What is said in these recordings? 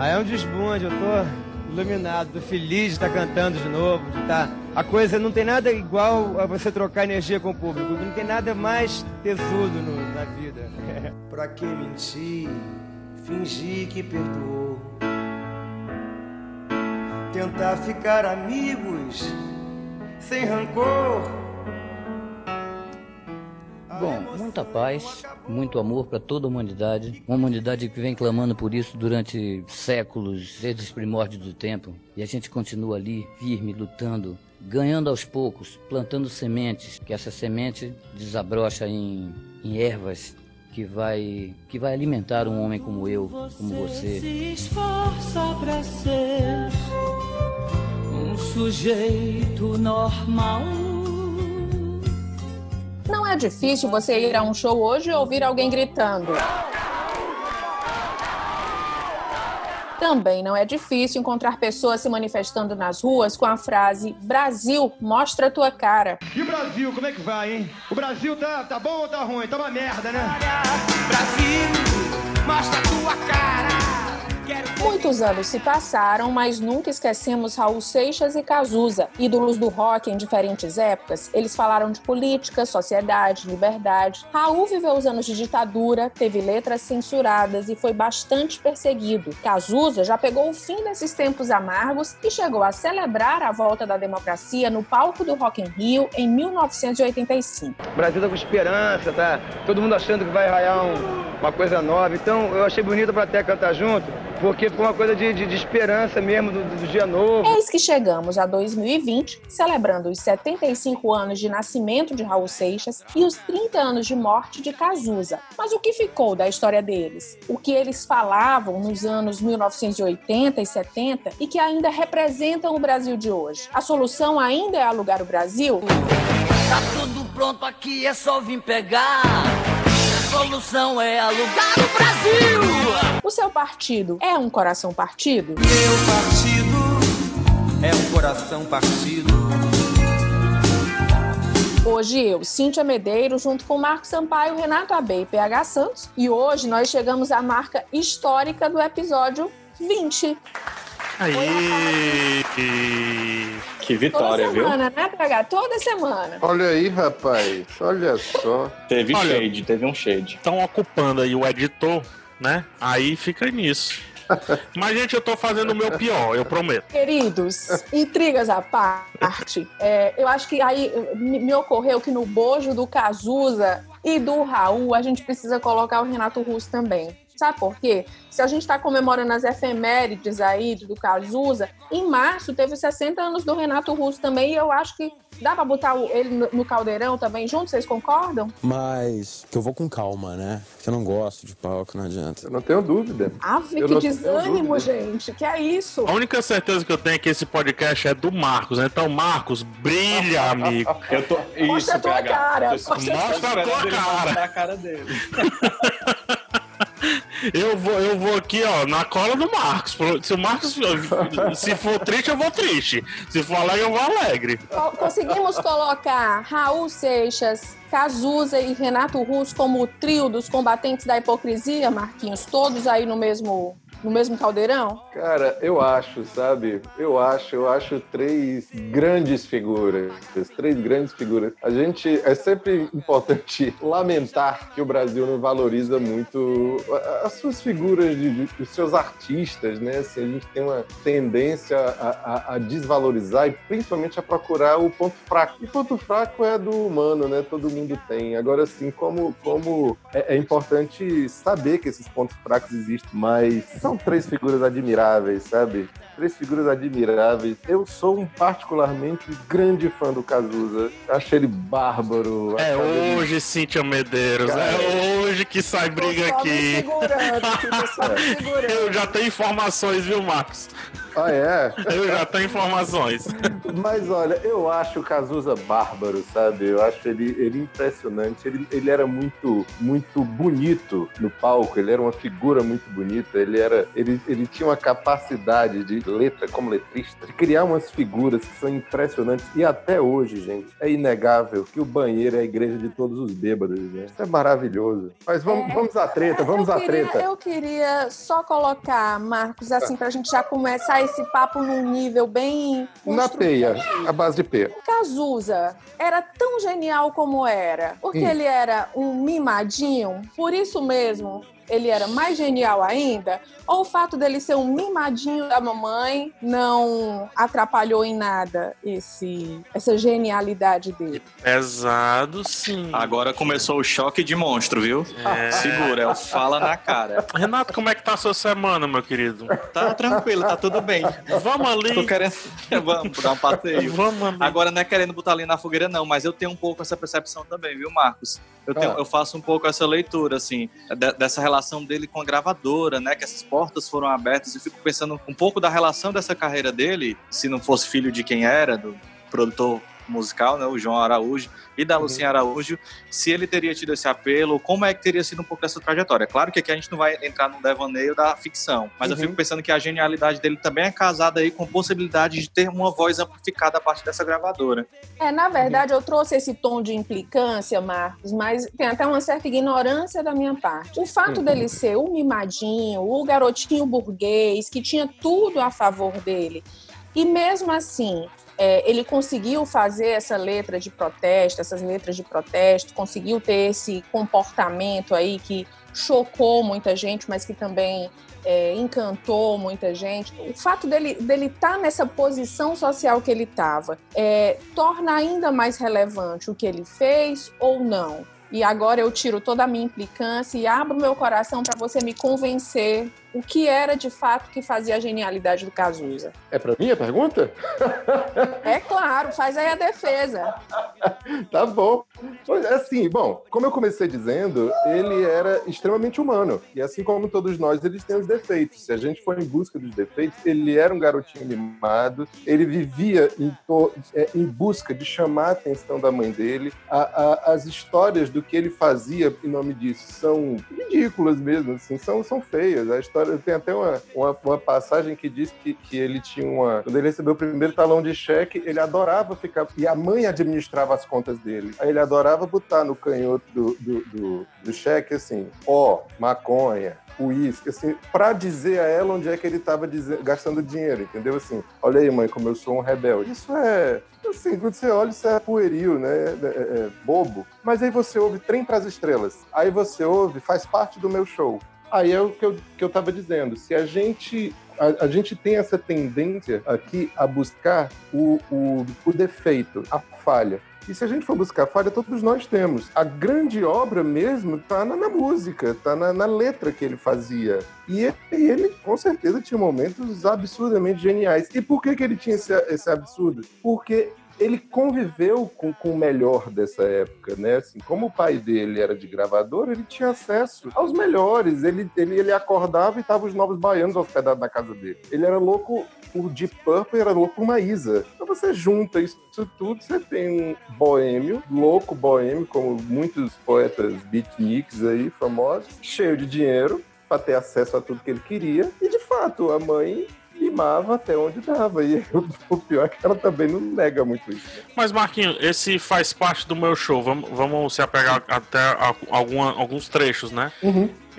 Ah, é um desbunde, eu tô iluminado, tô feliz de estar cantando de novo, de estar... A coisa não tem nada igual a você trocar energia com o público, não tem nada mais tesudo no, na vida. pra que mentir, fingir que perdoou? Tentar ficar amigos, sem rancor Bom, muita paz, muito amor para toda a humanidade. Uma humanidade que vem clamando por isso durante séculos, desde os primórdios do tempo. E a gente continua ali, firme, lutando, ganhando aos poucos, plantando sementes, que essa semente desabrocha em, em ervas que vai que vai alimentar um homem como eu, como você. Se esforça para ser um sujeito normal não é difícil você ir a um show hoje e ouvir alguém gritando. Também não é difícil encontrar pessoas se manifestando nas ruas com a frase Brasil, mostra tua cara. E o Brasil, como é que vai, hein? O Brasil tá, tá bom ou tá ruim? Tá uma merda, né? Brasil, mostra tua cara. Muitos anos se passaram, mas nunca esquecemos Raul Seixas e Cazuza, ídolos do rock em diferentes épocas. Eles falaram de política, sociedade, liberdade. Raul viveu os anos de ditadura, teve letras censuradas e foi bastante perseguido. Cazuza já pegou o fim desses tempos amargos e chegou a celebrar a volta da democracia no palco do Rock in Rio em 1985. O Brasil tá com esperança, tá? Todo mundo achando que vai raiar um, uma coisa nova. Então eu achei bonito para até cantar junto porque foi uma coisa de, de, de esperança mesmo do, do, dia novo. Eis que chegamos a 2020, celebrando os 75 anos de nascimento de Raul Seixas e os 30 anos de morte de Cazuza. Mas o que ficou da história deles? O que eles falavam nos anos 1980 e 70 e que ainda representam o Brasil de hoje? A solução ainda é alugar o Brasil? Tá tudo pronto aqui, é só vir pegar solução é alugar o Brasil. O seu partido é um coração partido? Meu partido é um coração partido. Hoje eu, Cíntia Medeiros, junto com Marcos Sampaio, Renato Abe e PH Santos. E hoje nós chegamos à marca histórica do episódio 20. Aí! Que vitória, Toda semana, viu? né, PH? Toda semana. Olha aí, rapaz. Olha só. Teve Olha, shade, teve um shade. Estão ocupando aí o editor, né? Aí fica nisso. Mas, gente, eu tô fazendo o meu pior, eu prometo. Queridos, intrigas à parte, é, eu acho que aí me ocorreu que no bojo do Cazuza e do Raul, a gente precisa colocar o Renato Russo também. Sabe por quê? Se a gente está comemorando as efemérides aí do Cazuza, em março teve 60 anos do Renato Russo também, e eu acho que dá para botar ele no caldeirão também junto, vocês concordam? Mas que eu vou com calma, né? Que eu não gosto de palco, não adianta. Eu não tenho dúvida. Ave, que desânimo, gente. Que é isso? A única certeza que eu tenho é que esse podcast é do Marcos, né? Então, Marcos, brilha, amigo. Eu tô... Isso, Mostra a tua cara. Mostra a tua cara. a cara dele. Eu vou, eu vou aqui, ó, na cola do Marcos. Se o Marcos se for triste, eu vou triste. Se for alegre, eu vou alegre. Conseguimos colocar Raul Seixas, Cazuza e Renato Russo como o trio dos combatentes da hipocrisia, Marquinhos, todos aí no mesmo no mesmo caldeirão? Cara, eu acho, sabe? Eu acho, eu acho três grandes figuras, três grandes figuras. A gente é sempre importante lamentar que o Brasil não valoriza muito as suas figuras, de, de, os seus artistas, né? Assim, a gente tem uma tendência a, a, a, desvalorizar e principalmente a procurar o ponto fraco. E ponto fraco é do humano, né? Todo mundo tem. Agora, assim, como, como é, é importante saber que esses pontos fracos existem, mas são três figuras admiráveis, sabe? Três figuras admiráveis. Eu sou um particularmente grande fã do Cazuza. Acho ele bárbaro. É hoje, ele... Cíntia Medeiros. É Cara, é hoje que sai briga aqui. aqui Eu já tenho informações, viu, Marcos? Ah, é? Eu já tenho informações. Mas olha, eu acho o Cazuza bárbaro, sabe? Eu acho ele, ele impressionante. Ele, ele era muito, muito bonito no palco, ele era uma figura muito bonita, ele era. Ele, ele tinha uma capacidade de letra, como letrista, de criar umas figuras que são impressionantes. E até hoje, gente, é inegável que o banheiro é a igreja de todos os bêbados, né? Isso é maravilhoso. Mas vamos, É. vamos à treta, vamos eu à queria, treta. Eu queria só colocar, Marcos, assim, pra gente já começar esse papo num nível bem. Na peia, a base de P. Cazuza era tão genial como era, porque Hum. ele era um mimadinho, por isso mesmo ele era mais genial ainda? Ou o fato dele ser um mimadinho da mamãe não atrapalhou em nada esse, essa genialidade dele? Pesado, sim. Agora começou o choque de monstro, viu? É. Segura, é o fala na cara. Renato, como é que tá a sua semana, meu querido? Tá tranquilo, tá tudo bem. Vamos ali. Tô querendo. Vamos dar um passeio. Vamos ali. Agora não é querendo botar ali na fogueira, não, mas eu tenho um pouco essa percepção também, viu, Marcos? Eu, tenho- Ah. eu faço um pouco essa leitura, assim, de- dessa relação dele com a gravadora, né? Que essas portas foram abertas. Eu fico pensando um pouco da relação dessa carreira dele, se não fosse filho de quem era, do produtor musical, né, o João Araújo, e da Lucinha Araújo, se ele teria tido esse apelo, como é que teria sido um pouco dessa trajetória. Claro que aqui a gente não vai entrar no devaneio da ficção, mas eu Uhum. fico pensando que a genialidade dele também é casada aí com possibilidade de ter uma voz amplificada a partir dessa gravadora. É, na verdade, eu trouxe esse tom de implicância, Marcos, mas tem até uma certa ignorância da minha parte. O fato Uhum. dele ser o mimadinho, o garotinho burguês, que tinha tudo a favor dele, e mesmo assim. É, ele conseguiu fazer essa letra de protesto, essas letras de protesto, conseguiu ter esse comportamento aí que chocou muita gente, mas que também é, encantou muita gente. O fato dele dele estar nessa posição social que ele estava é, torna ainda mais relevante o que ele fez ou não. E agora eu tiro toda a minha implicância e abro meu coração para você me convencer o que era de fato que fazia a genialidade do Cazuza. É pra mim a pergunta? É claro, faz aí a defesa. Tá bom. Pois é, Assim, bom, como eu comecei dizendo, ele era extremamente humano. E assim como todos nós, eles têm os defeitos. Se a gente for em busca dos defeitos, ele era um garotinho mimado, ele vivia em, é, em busca de chamar a atenção da mãe dele. A- a- as histórias do que ele fazia em nome disso são ridículas mesmo, assim, são, são feias. A história tem até uma, uma, uma passagem que diz que, que ele tinha uma. Quando ele recebeu o primeiro talão de cheque, ele adorava ficar. E a mãe administrava as contas dele. Aí ele adorava botar no canhoto do, do, do, do cheque assim: ó, maconha, uísque, assim, pra dizer a ela onde é que ele tava gastando dinheiro, entendeu? Assim, olha aí, mãe, como eu sou um rebelde. Isso é. Assim, quando você olha, isso é pueril, né? É, é- é bobo. Mas aí você ouve Trem pras Estrelas. Aí você ouve, faz parte do meu show. Aí é o que eu, que eu tava dizendo. Se a gente. A, a gente tem essa tendência aqui a buscar o, o, o defeito, a falha. E se a gente for buscar falha, todos nós temos. A grande obra mesmo tá na, na música, tá na, na letra que ele fazia. E ele, ele, com certeza, tinha momentos absurdamente geniais. E por que, que ele tinha esse, esse absurdo? Porque ele conviveu com, com o melhor dessa época, né? Assim, como o pai dele era de gravador, ele tinha acesso aos melhores. Ele, ele, ele acordava e tava os novos baianos hospedados na casa dele. Ele era louco por Deep Purple era louco por Maísa. Então você junta isso tudo, você tem um boêmio, louco boêmio, como muitos poetas beatniks aí, famosos, cheio de dinheiro, para ter acesso a tudo que ele queria. E de fato, a mãe limava até onde dava. E o pior é que ela também não nega muito isso. né? Mas, Marquinhos, esse faz parte do meu show. Vamos, vamos se apegar até a, alguma, alguns trechos, né?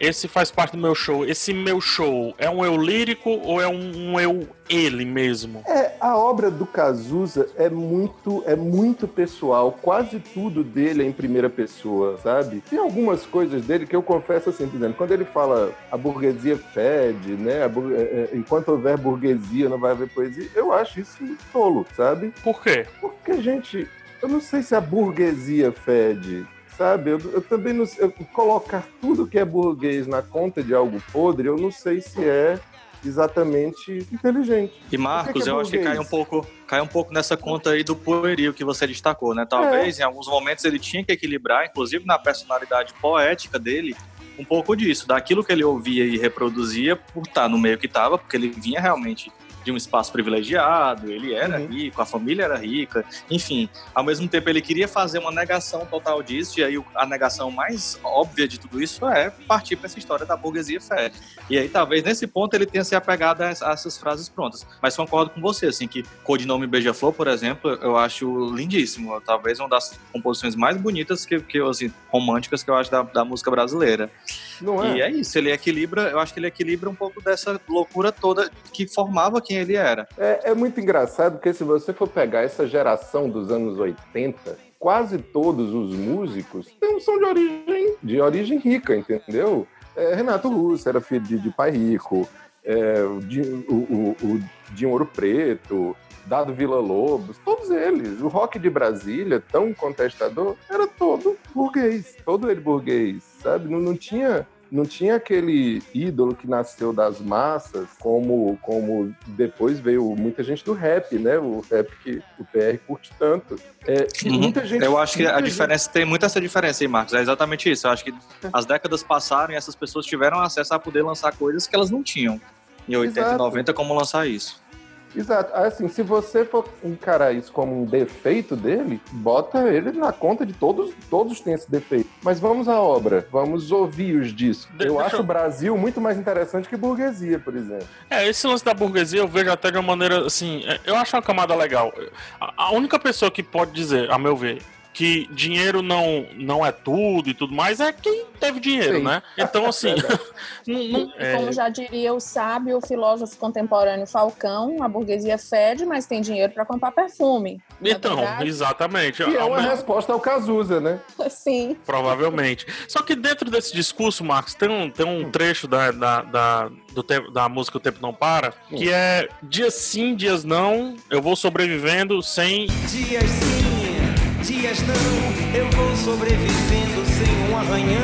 Esse faz parte do meu show. Esse meu show é um eu lírico ou é um, um eu ele mesmo? É, a obra do Cazuza é muito, é muito pessoal. Quase tudo dele é em primeira pessoa, sabe? Tem algumas coisas dele que eu confesso assim, por exemplo, quando ele fala a burguesia fede, né? bur- é, é, enquanto houver burguesia, não vai haver poesia. Eu acho isso tolo, sabe? Por quê? Porque, gente, eu não sei se a burguesia fede. Sabe, eu, eu também não sei. eu- colocar tudo que é burguês na conta de algo podre, eu não sei se é exatamente inteligente. E Marcos, que é eu acho que cai um pouco, cai um pouco nessa conta aí do pueril que você destacou, né? Talvez É. em alguns momentos ele tinha que equilibrar, inclusive na personalidade poética dele, um pouco disso, daquilo que ele ouvia e reproduzia por estar no meio que estava, porque ele vinha realmente de um espaço privilegiado, ele era uhum. rico, a família era rica, enfim. Ao mesmo tempo, ele queria fazer uma negação total disso, e aí a negação mais óbvia de tudo isso é partir para essa história da burguesia fé. E aí, talvez nesse ponto, ele tenha se apegado a essas frases prontas. Mas concordo com você, assim, que Codinome Beija-Flor, por exemplo, eu acho lindíssimo. Talvez uma das composições mais bonitas que, que assim, românticas que eu acho da, da música brasileira. Não é? E é isso, ele equilibra, eu acho que ele equilibra um pouco dessa loucura toda que formava quem ele era. É, é muito engraçado, porque se você for pegar essa geração dos anos 80, quase todos os músicos são de origem, de origem rica, entendeu? É, Renato Russo era filho de, de pai rico, é, o, o, o, o Ouro Preto, Dado Vila Lobos, todos eles. O rock de Brasília, tão contestador, era todo burguês, todo ele burguês, sabe? Não, não tinha não tinha aquele ídolo que nasceu das massas, como, como depois veio muita gente do rap, né? O rap que o PR curte tanto. É, uhum. muita gente, Eu acho que a diferença gente... tem muita essa diferença aí, Marcos. É exatamente isso. Eu acho que as décadas passaram e essas pessoas tiveram acesso a poder lançar coisas que elas não tinham em 80 Exato. e 90 como lançar isso. Exato. Assim, se você for encarar isso como um defeito dele, bota ele na conta de todos, todos têm esse defeito. Mas vamos à obra, vamos ouvir os discos. De eu acho eu... o Brasil muito mais interessante que burguesia, por exemplo. É, esse lance da burguesia eu vejo até de uma maneira assim, é, eu acho uma camada legal. A única pessoa que pode dizer, a meu ver, que dinheiro não, não é tudo e tudo mais, é quem teve dinheiro, Sim. né? Então, assim. não, não, é... Como já diria o sábio o filósofo contemporâneo Falcão, a burguesia fede, mas tem dinheiro para comprar perfume. É então, exatamente. E é uma resposta ao Cazuza, né? Sim. Provavelmente. Só que dentro desse discurso, Marcos, tem um, tem um trecho da, da, da, do tempo, da música O Tempo Não Para, que é dias sim, dias não, eu vou sobrevivendo sem. Dias sim dias não, eu vou sobrevivendo sem um arranhão.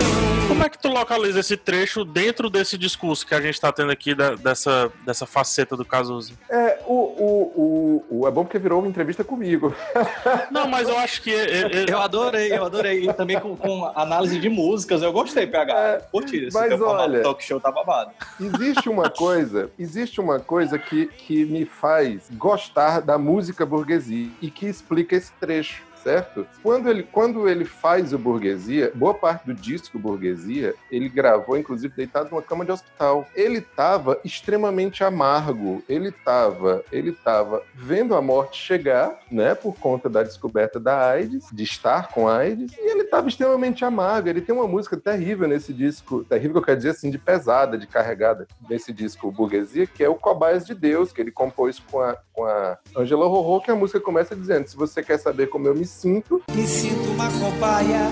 Como é que tu localiza esse trecho dentro desse discurso que a gente está tendo aqui da, dessa, dessa faceta do Cazuza? É, o, o, o, o, é bom porque virou uma entrevista comigo. Não, mas eu acho que. É, é... Eu adorei, eu adorei. E também com, com, análise de músicas, eu gostei, PH. É, Curti esse mas olha, talk show tá babado. Existe uma coisa, existe uma coisa que, que me faz gostar da música burguesia e que explica esse trecho certo? Quando ele, quando ele faz o Burguesia, boa parte do disco Burguesia, ele gravou, inclusive, deitado numa cama de hospital. Ele estava extremamente amargo. Ele estava ele tava vendo a morte chegar, né, por conta da descoberta da AIDS, de estar com AIDS, e ele estava extremamente amargo. Ele tem uma música terrível nesse disco, terrível que eu quero dizer assim, de pesada, de carregada, nesse disco Burguesia, que é o Cobaias de Deus, que ele compôs com a, com a Angela Rorô, que a música começa dizendo: Se você quer saber como eu me sinto. Me sinto uma cobaia,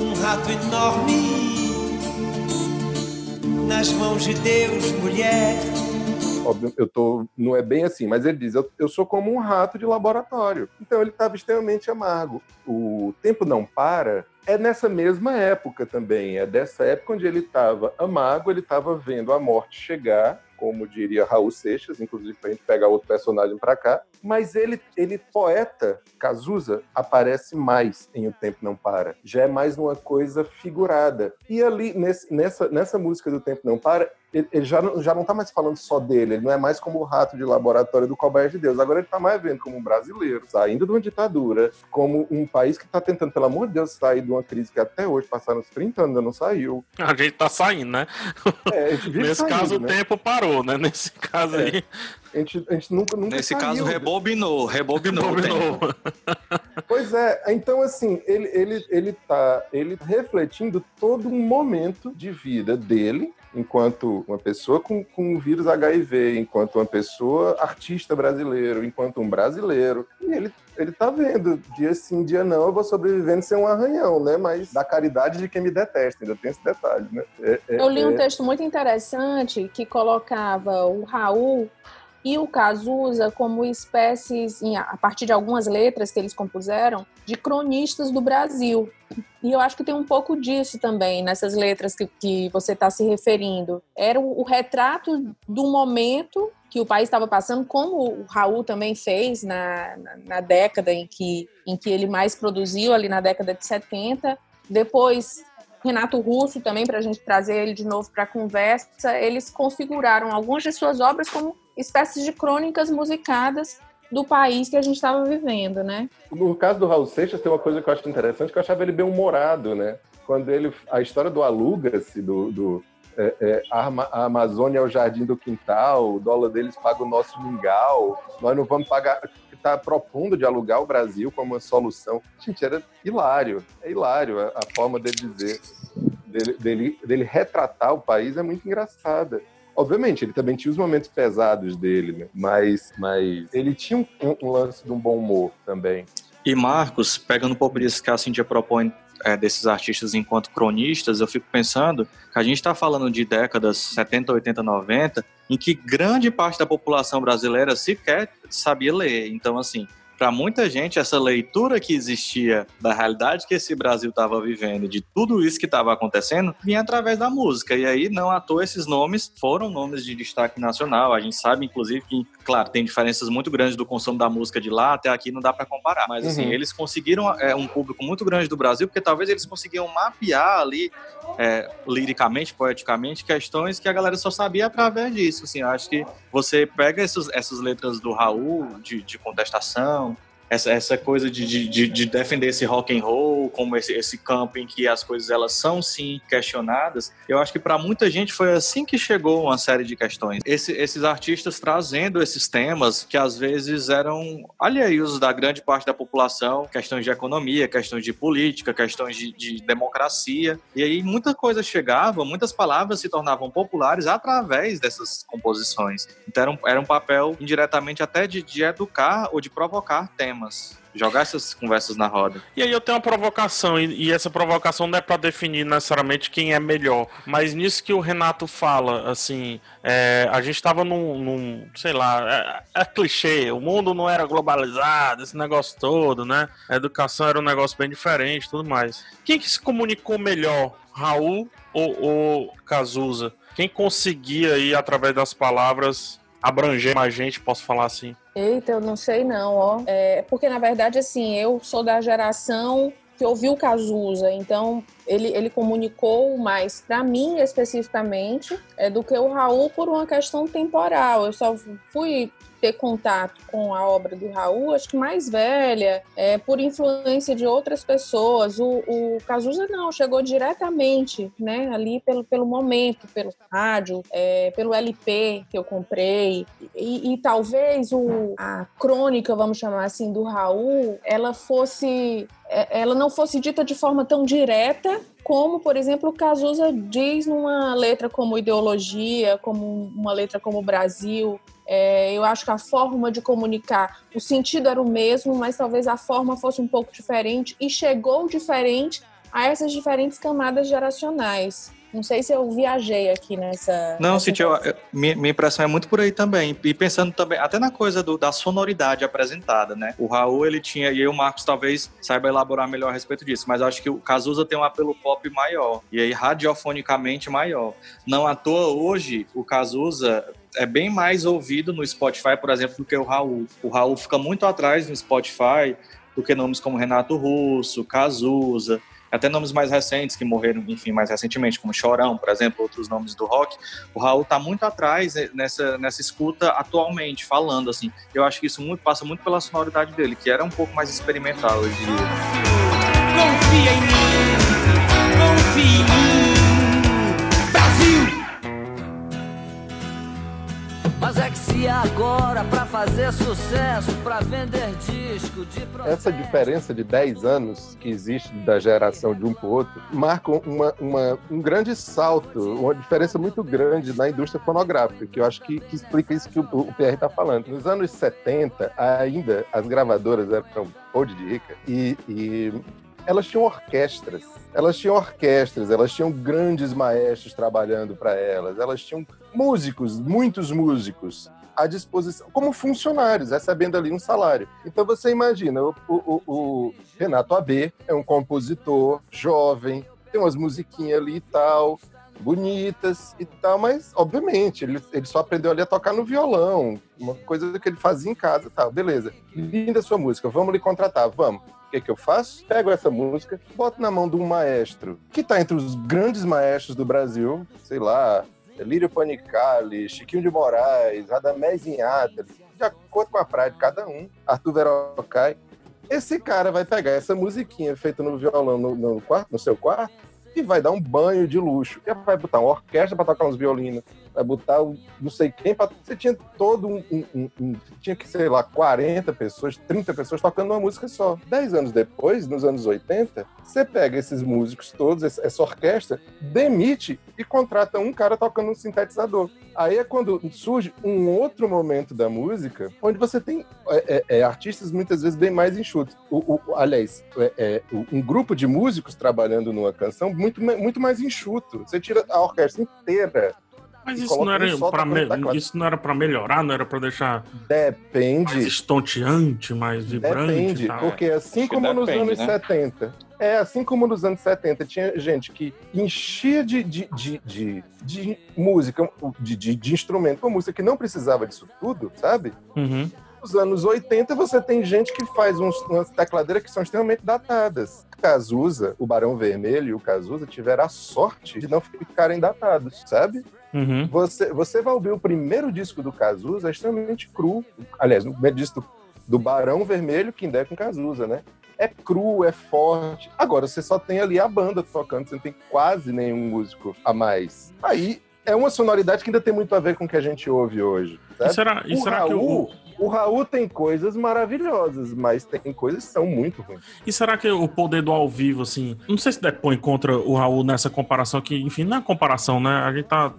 um rato enorme, nas mãos de Deus, mulher. Óbvio, eu tô, não é bem assim, mas ele diz: eu, eu sou como um rato de laboratório. Então ele estava extremamente amargo. O tempo não para é nessa mesma época também. É dessa época onde ele estava amargo, ele estava vendo a morte chegar como diria Raul Seixas, inclusive para a gente pegar outro personagem para cá. Mas ele, ele poeta, Cazuza, aparece mais em O Tempo Não Para. Já é mais uma coisa figurada. E ali, nesse, nessa, nessa música do Tempo Não Para, ele, já, não, já não tá mais falando só dele, ele não é mais como o rato de laboratório do Cobaia de Deus. Agora ele tá mais vendo como um brasileiro, saindo de uma ditadura, como um país que tá tentando, pelo amor de Deus, sair de uma crise que até hoje, passaram uns 30 anos, ainda não saiu. A gente tá saindo, né? É, Nesse saindo, caso, né? o tempo parou, né? Nesse caso é. aí. A gente, a gente nunca, nunca Nesse saiu. caso, rebobinou, rebobinou. rebobinou. pois é, então assim, ele, ele, ele tá ele refletindo todo um momento de vida dele, enquanto uma pessoa com, com o vírus HIV, enquanto uma pessoa artista brasileiro, enquanto um brasileiro. E ele, ele tá vendo, dia sim, dia não, eu vou sobrevivendo sem um arranhão, né? Mas da caridade de quem me detesta, ainda tem esse detalhe, né? É, é, eu li um é... texto muito interessante que colocava o Raul e o Cazuza como espécies, a partir de algumas letras que eles compuseram, de cronistas do Brasil. E eu acho que tem um pouco disso também nessas letras que, que você está se referindo. Era o, o, retrato do momento que o país estava passando, como o Raul também fez na, na, na, década em que, em que ele mais produziu, ali na década de 70. Depois Renato Russo também, para a gente trazer ele de novo para a conversa, eles configuraram algumas de suas obras como espécies de crônicas musicadas do país que a gente estava vivendo, né? No caso do Raul Seixas, tem uma coisa que eu acho interessante, que eu achava ele bem humorado, né? Quando ele... A história do Aluga-se, do... do é, é, a Amazônia é o jardim do quintal, o dólar deles paga o nosso mingau, nós não vamos pagar está propondo de alugar o Brasil como uma solução. Gente, era hilário, é hilário a, a forma dele dizer, dele, dele, dele, retratar o país é muito engraçada. Obviamente, ele também tinha os momentos pesados dele, né? mas, mas ele tinha um, um lance de um bom humor também. E Marcos, pegando um pouco disso que a Cintia propõe é, desses artistas enquanto cronistas, eu fico pensando que a gente está falando de décadas 70, 80, 90, em que grande parte da população brasileira sequer sabia ler. Então, assim, para muita gente, essa leitura que existia da realidade que esse Brasil estava vivendo, de tudo isso que estava acontecendo, vinha através da música. E aí, não à toa, esses nomes foram nomes de destaque nacional. A gente sabe, inclusive, que, claro, tem diferenças muito grandes do consumo da música de lá até aqui, não dá para comparar. Mas, assim, uhum. eles conseguiram é, um público muito grande do Brasil, porque talvez eles conseguiam mapear ali, é, liricamente, poeticamente, questões que a galera só sabia através disso. Assim, acho que você pega esses, essas letras do Raul, de, de contestação, essa, essa coisa de, de, de, defender esse rock and roll como esse, esse campo em que as coisas elas são sim questionadas eu acho que para muita gente foi assim que chegou uma série de questões. Esse, esses artistas trazendo esses temas que às vezes eram alheios da grande parte da população questões de economia questões de política questões de, de democracia. E aí muita coisa chegava muitas palavras se tornavam populares através dessas composições. Então era um, era um papel indiretamente até de, de educar ou de provocar temas temas. Jogar essas conversas na roda. E aí eu tenho uma provocação, e, e essa provocação não é para definir necessariamente quem é melhor, mas nisso que o Renato fala, assim, é, a gente estava num, num, sei lá, é, é, clichê, o mundo não era globalizado, esse negócio todo, né? A educação era um negócio bem diferente tudo mais. Quem que se comunicou melhor, Raul ou, ou Cazuza? Quem conseguia aí, através das palavras, abranger mais gente, posso falar assim? Eita, eu não sei não, ó. É, porque na verdade, assim, eu sou da geração que ouviu Cazuza, então ele, ele comunicou mais para mim especificamente é, do que o Raul por uma questão temporal. Eu só fui ter contato com a obra do Raul, acho que mais velha, é, por influência de outras pessoas. O, o Cazuza não, chegou diretamente, né, ali pelo, pelo momento, pelo rádio, é, pelo LP que eu comprei. E, e, talvez o, a crônica, vamos chamar assim, do Raul, ela fosse é, ela não fosse dita de forma tão direta como, por exemplo, Cazuza diz numa letra como Ideologia, como uma letra como Brasil, é, eu acho que a forma de comunicar, o sentido era o mesmo, mas talvez a forma fosse um pouco diferente e chegou diferente a essas diferentes camadas geracionais. Não sei se eu viajei aqui nessa. Não, nessa Cintia, minha, minha impressão é muito por aí também. E pensando também, até na coisa do, da sonoridade apresentada, né? O Raul, ele tinha, e aí o Marcos talvez saiba elaborar melhor a respeito disso, mas acho que o Cazuza tem um apelo pop maior, e aí radiofonicamente maior. Não à toa, hoje, o Cazuza é bem mais ouvido no Spotify, por exemplo, do que o Raul. O Raul fica muito atrás no Spotify do que nomes como Renato Russo, Cazuza, até nomes mais recentes que morreram, enfim, mais recentemente, como Chorão, por exemplo, outros nomes do rock. O Raul está muito atrás nessa, nessa escuta atualmente, falando assim. Eu acho que isso muito, passa muito pela sonoridade dele, que era um pouco mais experimental, eu diria. Confia em mim, confia em mim. Mas é que se agora para fazer sucesso, para vender disco de Essa diferença de 10 anos que existe da geração de um para o outro marca uma, uma, um grande salto, uma diferença muito grande na indústria fonográfica, que eu acho que, que explica isso que o, o PR está falando. Nos anos 70, ainda as gravadoras eram podre de rica e, e elas tinham orquestras. Elas tinham orquestras, elas tinham grandes maestros trabalhando para elas, elas tinham músicos, muitos músicos à disposição, como funcionários, recebendo ali um salário. Então você imagina, o, o, o Renato AB é um compositor jovem, tem umas musiquinhas ali e tal, bonitas e tal, mas obviamente ele, ele só aprendeu ali a tocar no violão, uma coisa que ele fazia em casa e tal, beleza. Linda sua música, vamos lhe contratar, vamos O que, que eu faço? Pego essa música, boto na mão de um maestro que está entre os grandes maestros do Brasil, sei lá, Lírio Panicali, Chiquinho de Moraes, Radamés Inhata, de acordo com a praia de cada um, Arthur Verocai. Esse cara vai pegar essa musiquinha feita no violão no, no, quarto, no seu quarto e vai dar um banho de luxo. Vai botar uma orquestra para tocar uns violinos, vai botar um, não sei quem. Pra... Você tinha todo um, um, um, Tinha que, sei lá, 40 pessoas, 30 pessoas tocando uma música só. Dez anos depois, nos anos 80, você pega esses músicos todos, essa orquestra, demite e contrata um cara tocando um sintetizador. Aí é quando surge um outro momento da música, onde você tem é, é, é artistas muitas vezes bem mais enxutos. O, o, aliás, é, é um grupo de músicos trabalhando numa canção muito, muito mais enxuto. Você tira a orquestra inteira mas isso não, era pra me... isso não era para melhorar, não era para deixar Depende. mais estonteante, mais vibrante. Depende, porque assim como depende, nos anos né? 70, é assim como nos anos 70 tinha gente que enchia de, de, de, de, de música, de, de, de instrumento com música que não precisava disso tudo, sabe? Uhum nos anos 80 você tem gente que faz uns, umas tecladeiras que são extremamente datadas. Cazuza, o Barão Vermelho e o Cazuza tiveram a sorte de não ficarem datados, sabe? Uhum. Você, você vai ouvir o primeiro disco do Cazuza é extremamente cru. Aliás, o primeiro disco do, do Barão Vermelho, que ainda é com Cazuza, né? É cru, é forte. Agora, você só tem ali a banda tocando, você não tem quase nenhum músico a mais. Aí é uma sonoridade que ainda tem muito a ver com o que a gente ouve hoje. Sabe? E será, e será Raul, que o... O Raul tem coisas maravilhosas, mas tem coisas que são muito ruins. E será que o poder do ao vivo, assim. Não sei se depõe contra o Raul nessa comparação, que, enfim, não é comparação, né? A gente tá.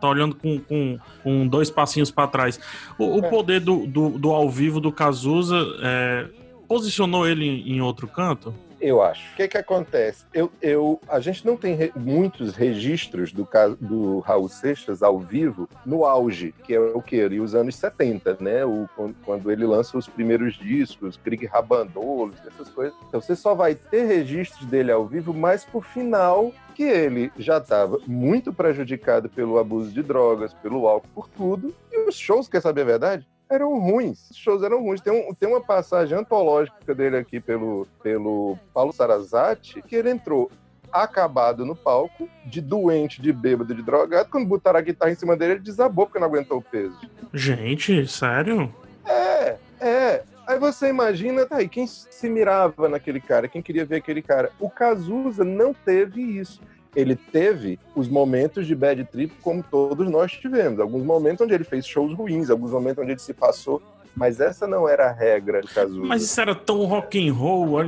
Tá olhando com, com, com dois passinhos para trás. O, o é. poder do, do, do, ao vivo do Cazuza é, posicionou ele em outro canto? Eu acho. O que que acontece? Eu, eu, a gente não tem re, muitos registros do, do Raul Seixas ao vivo no auge, que é o que? Ali, os anos 70, né? O, quando ele lança os primeiros discos, Krieg Rabandolos, essas coisas. Então você só vai ter registros dele ao vivo mais pro final que ele já estava muito prejudicado pelo abuso de drogas, pelo álcool, por tudo. E os shows, quer saber a verdade? Eram ruins. Os shows eram ruins. Tem, um, tem uma passagem antológica dele aqui pelo, pelo Paulo Sarazati, que ele entrou acabado no palco, de doente, de bêbado, de drogado. Quando botaram a guitarra em cima dele, ele desabou porque não aguentou o peso. Gente, sério? É, é. Aí você imagina, tá aí, quem se mirava naquele cara, quem queria ver aquele cara? O Cazuza não teve isso ele teve os momentos de bad trip como todos nós tivemos. Alguns momentos onde ele fez shows ruins, alguns momentos onde ele se passou mas essa não era a regra do Cazuza. Mas isso era tão rock and roll,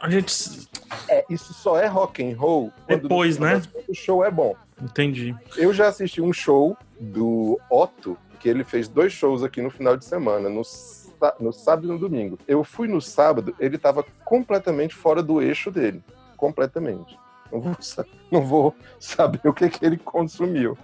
a gente É, isso só é rock and roll depois, né? O show é bom. Entendi. Eu já assisti um show do Otto, que ele fez dois shows aqui no final de semana, no no sábado e no domingo. Eu fui no sábado, ele estava completamente fora do eixo dele. Completamente. Não vou, não vou saber o que, que ele consumiu.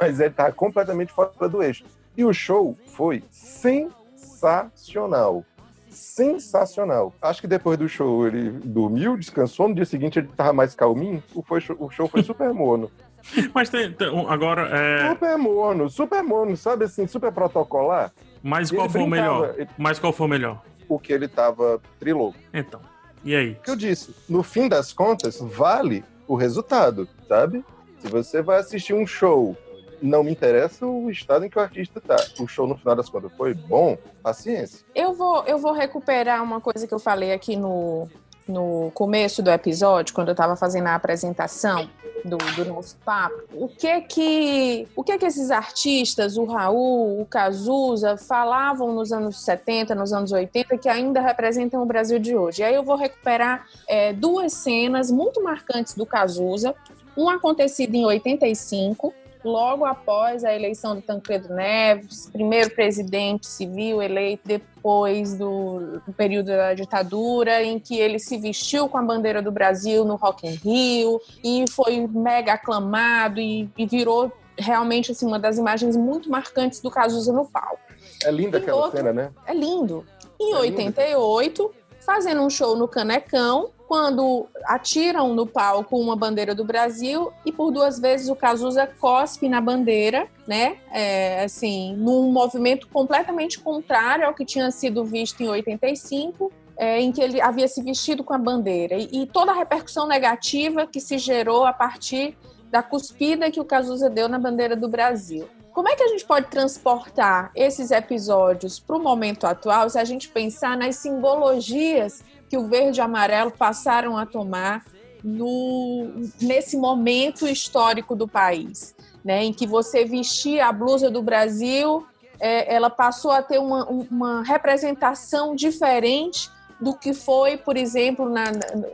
Mas ele tá completamente fora do eixo. E o show foi sensacional. Sensacional. Acho que depois do show ele dormiu, descansou. No dia seguinte ele tava mais calminho. O, foi, o show foi super mono. Mas tem, tem, agora é. Super mono, super mono, sabe assim, super protocolar. Mas qual foi o melhor? Ele... Mas qual foi o melhor? O que ele tava trilouco. Então. E aí? O que eu disse, no fim das contas, vale o resultado, sabe? Se você vai assistir um show, não me interessa o estado em que o artista tá. O show, no final das contas, foi bom, paciência. Eu vou, eu vou recuperar uma coisa que eu falei aqui no, no começo do episódio, quando eu estava fazendo a apresentação do, do, nosso papo, o que que o que que esses artistas, o Raul, o Cazuza, falavam nos anos 70, nos anos 80, que ainda representam o Brasil de hoje. E aí eu vou recuperar é, duas cenas muito marcantes do Cazuza, um acontecido em 85, logo após a eleição do Tancredo Neves, primeiro presidente civil eleito depois do, do, período da ditadura, em que ele se vestiu com a bandeira do Brasil no Rock in Rio e foi mega aclamado e, e virou realmente assim uma das imagens muito marcantes do Cazuza no palco. É linda e aquela outro, cena, né? É lindo. Em é 88, lindo. fazendo um show no Canecão, quando atiram no palco uma bandeira do Brasil e por duas vezes o Cazuza cospe na bandeira, né? É, assim, num movimento completamente contrário ao que tinha sido visto em 85. é, em que ele havia se vestido com a bandeira e, e, toda a repercussão negativa que se gerou a partir da cuspida que o Cazuza deu na bandeira do Brasil. Como é que a gente pode transportar esses episódios para o momento atual se a gente pensar nas simbologias que o verde e amarelo passaram a tomar no, nesse momento histórico do país, né, em que você vestia a blusa do Brasil, é, ela passou a ter uma, uma representação diferente do que foi, por exemplo, na,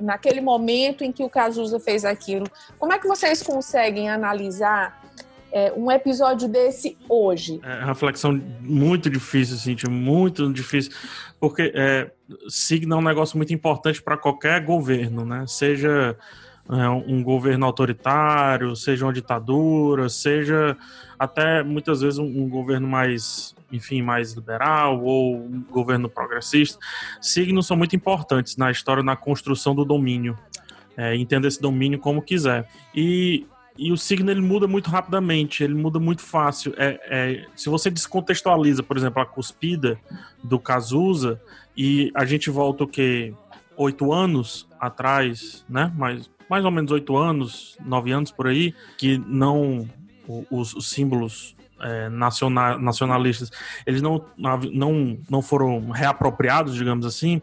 naquele momento em que o Cazuza fez aquilo. Como é que vocês conseguem analisar é, um episódio desse hoje? É uma reflexão muito difícil, Cintia, muito difícil, porque é, signa um negócio muito importante para qualquer governo, né? Seja é, um governo autoritário, seja uma ditadura, seja até muitas vezes um, um governo mais enfim, mais liberal ou um governo progressista, signos são muito importantes na história, na construção do domínio. É, entenda esse domínio como quiser. E, e o signo ele muda muito rapidamente, ele muda muito fácil. É, é, se você descontextualiza, por exemplo, a cuspida do Cazuza, e a gente volta o que? Oito anos atrás, né? Mais, mais ou menos oito anos, nove anos por aí, que não os, os símbolos é, nacional, nacionalistas, eles não, não, não foram reapropriados, digamos assim,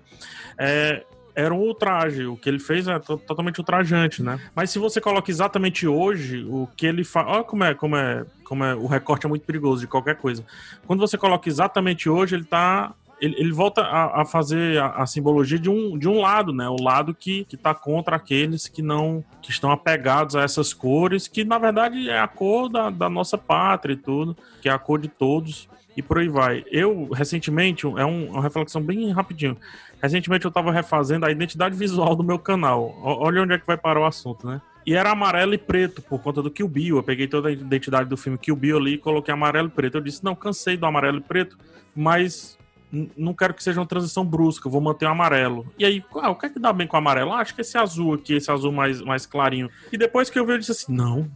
é, era um ultraje. O que ele fez é totalmente ultrajante, né? Mas se você coloca exatamente hoje, o que ele faz. Olha como é, como é, como é. O recorte é muito perigoso de qualquer coisa. Quando você coloca exatamente hoje, ele tá ele, ele volta a, a fazer a, a, simbologia de um, de um lado, né? O lado que, que tá contra aqueles que não que estão apegados a essas cores, que na verdade é a cor da, da nossa pátria e tudo, que é a cor de todos e por aí vai. Eu, recentemente, é um, uma reflexão bem rapidinho. Recentemente eu estava refazendo a identidade visual do meu canal. Olha onde é que vai parar o assunto, né? E era amarelo e preto, por conta do Kill Bill. Eu peguei toda a identidade do filme Kill Bill ali e coloquei amarelo e preto. Eu disse, não, cansei do amarelo e preto, mas não quero que seja uma transição brusca, vou manter o amarelo. E aí, ah, o que é que dá bem com o amarelo? Ah, acho que esse azul aqui, esse azul mais, mais clarinho. E depois que eu vi, eu disse assim: não,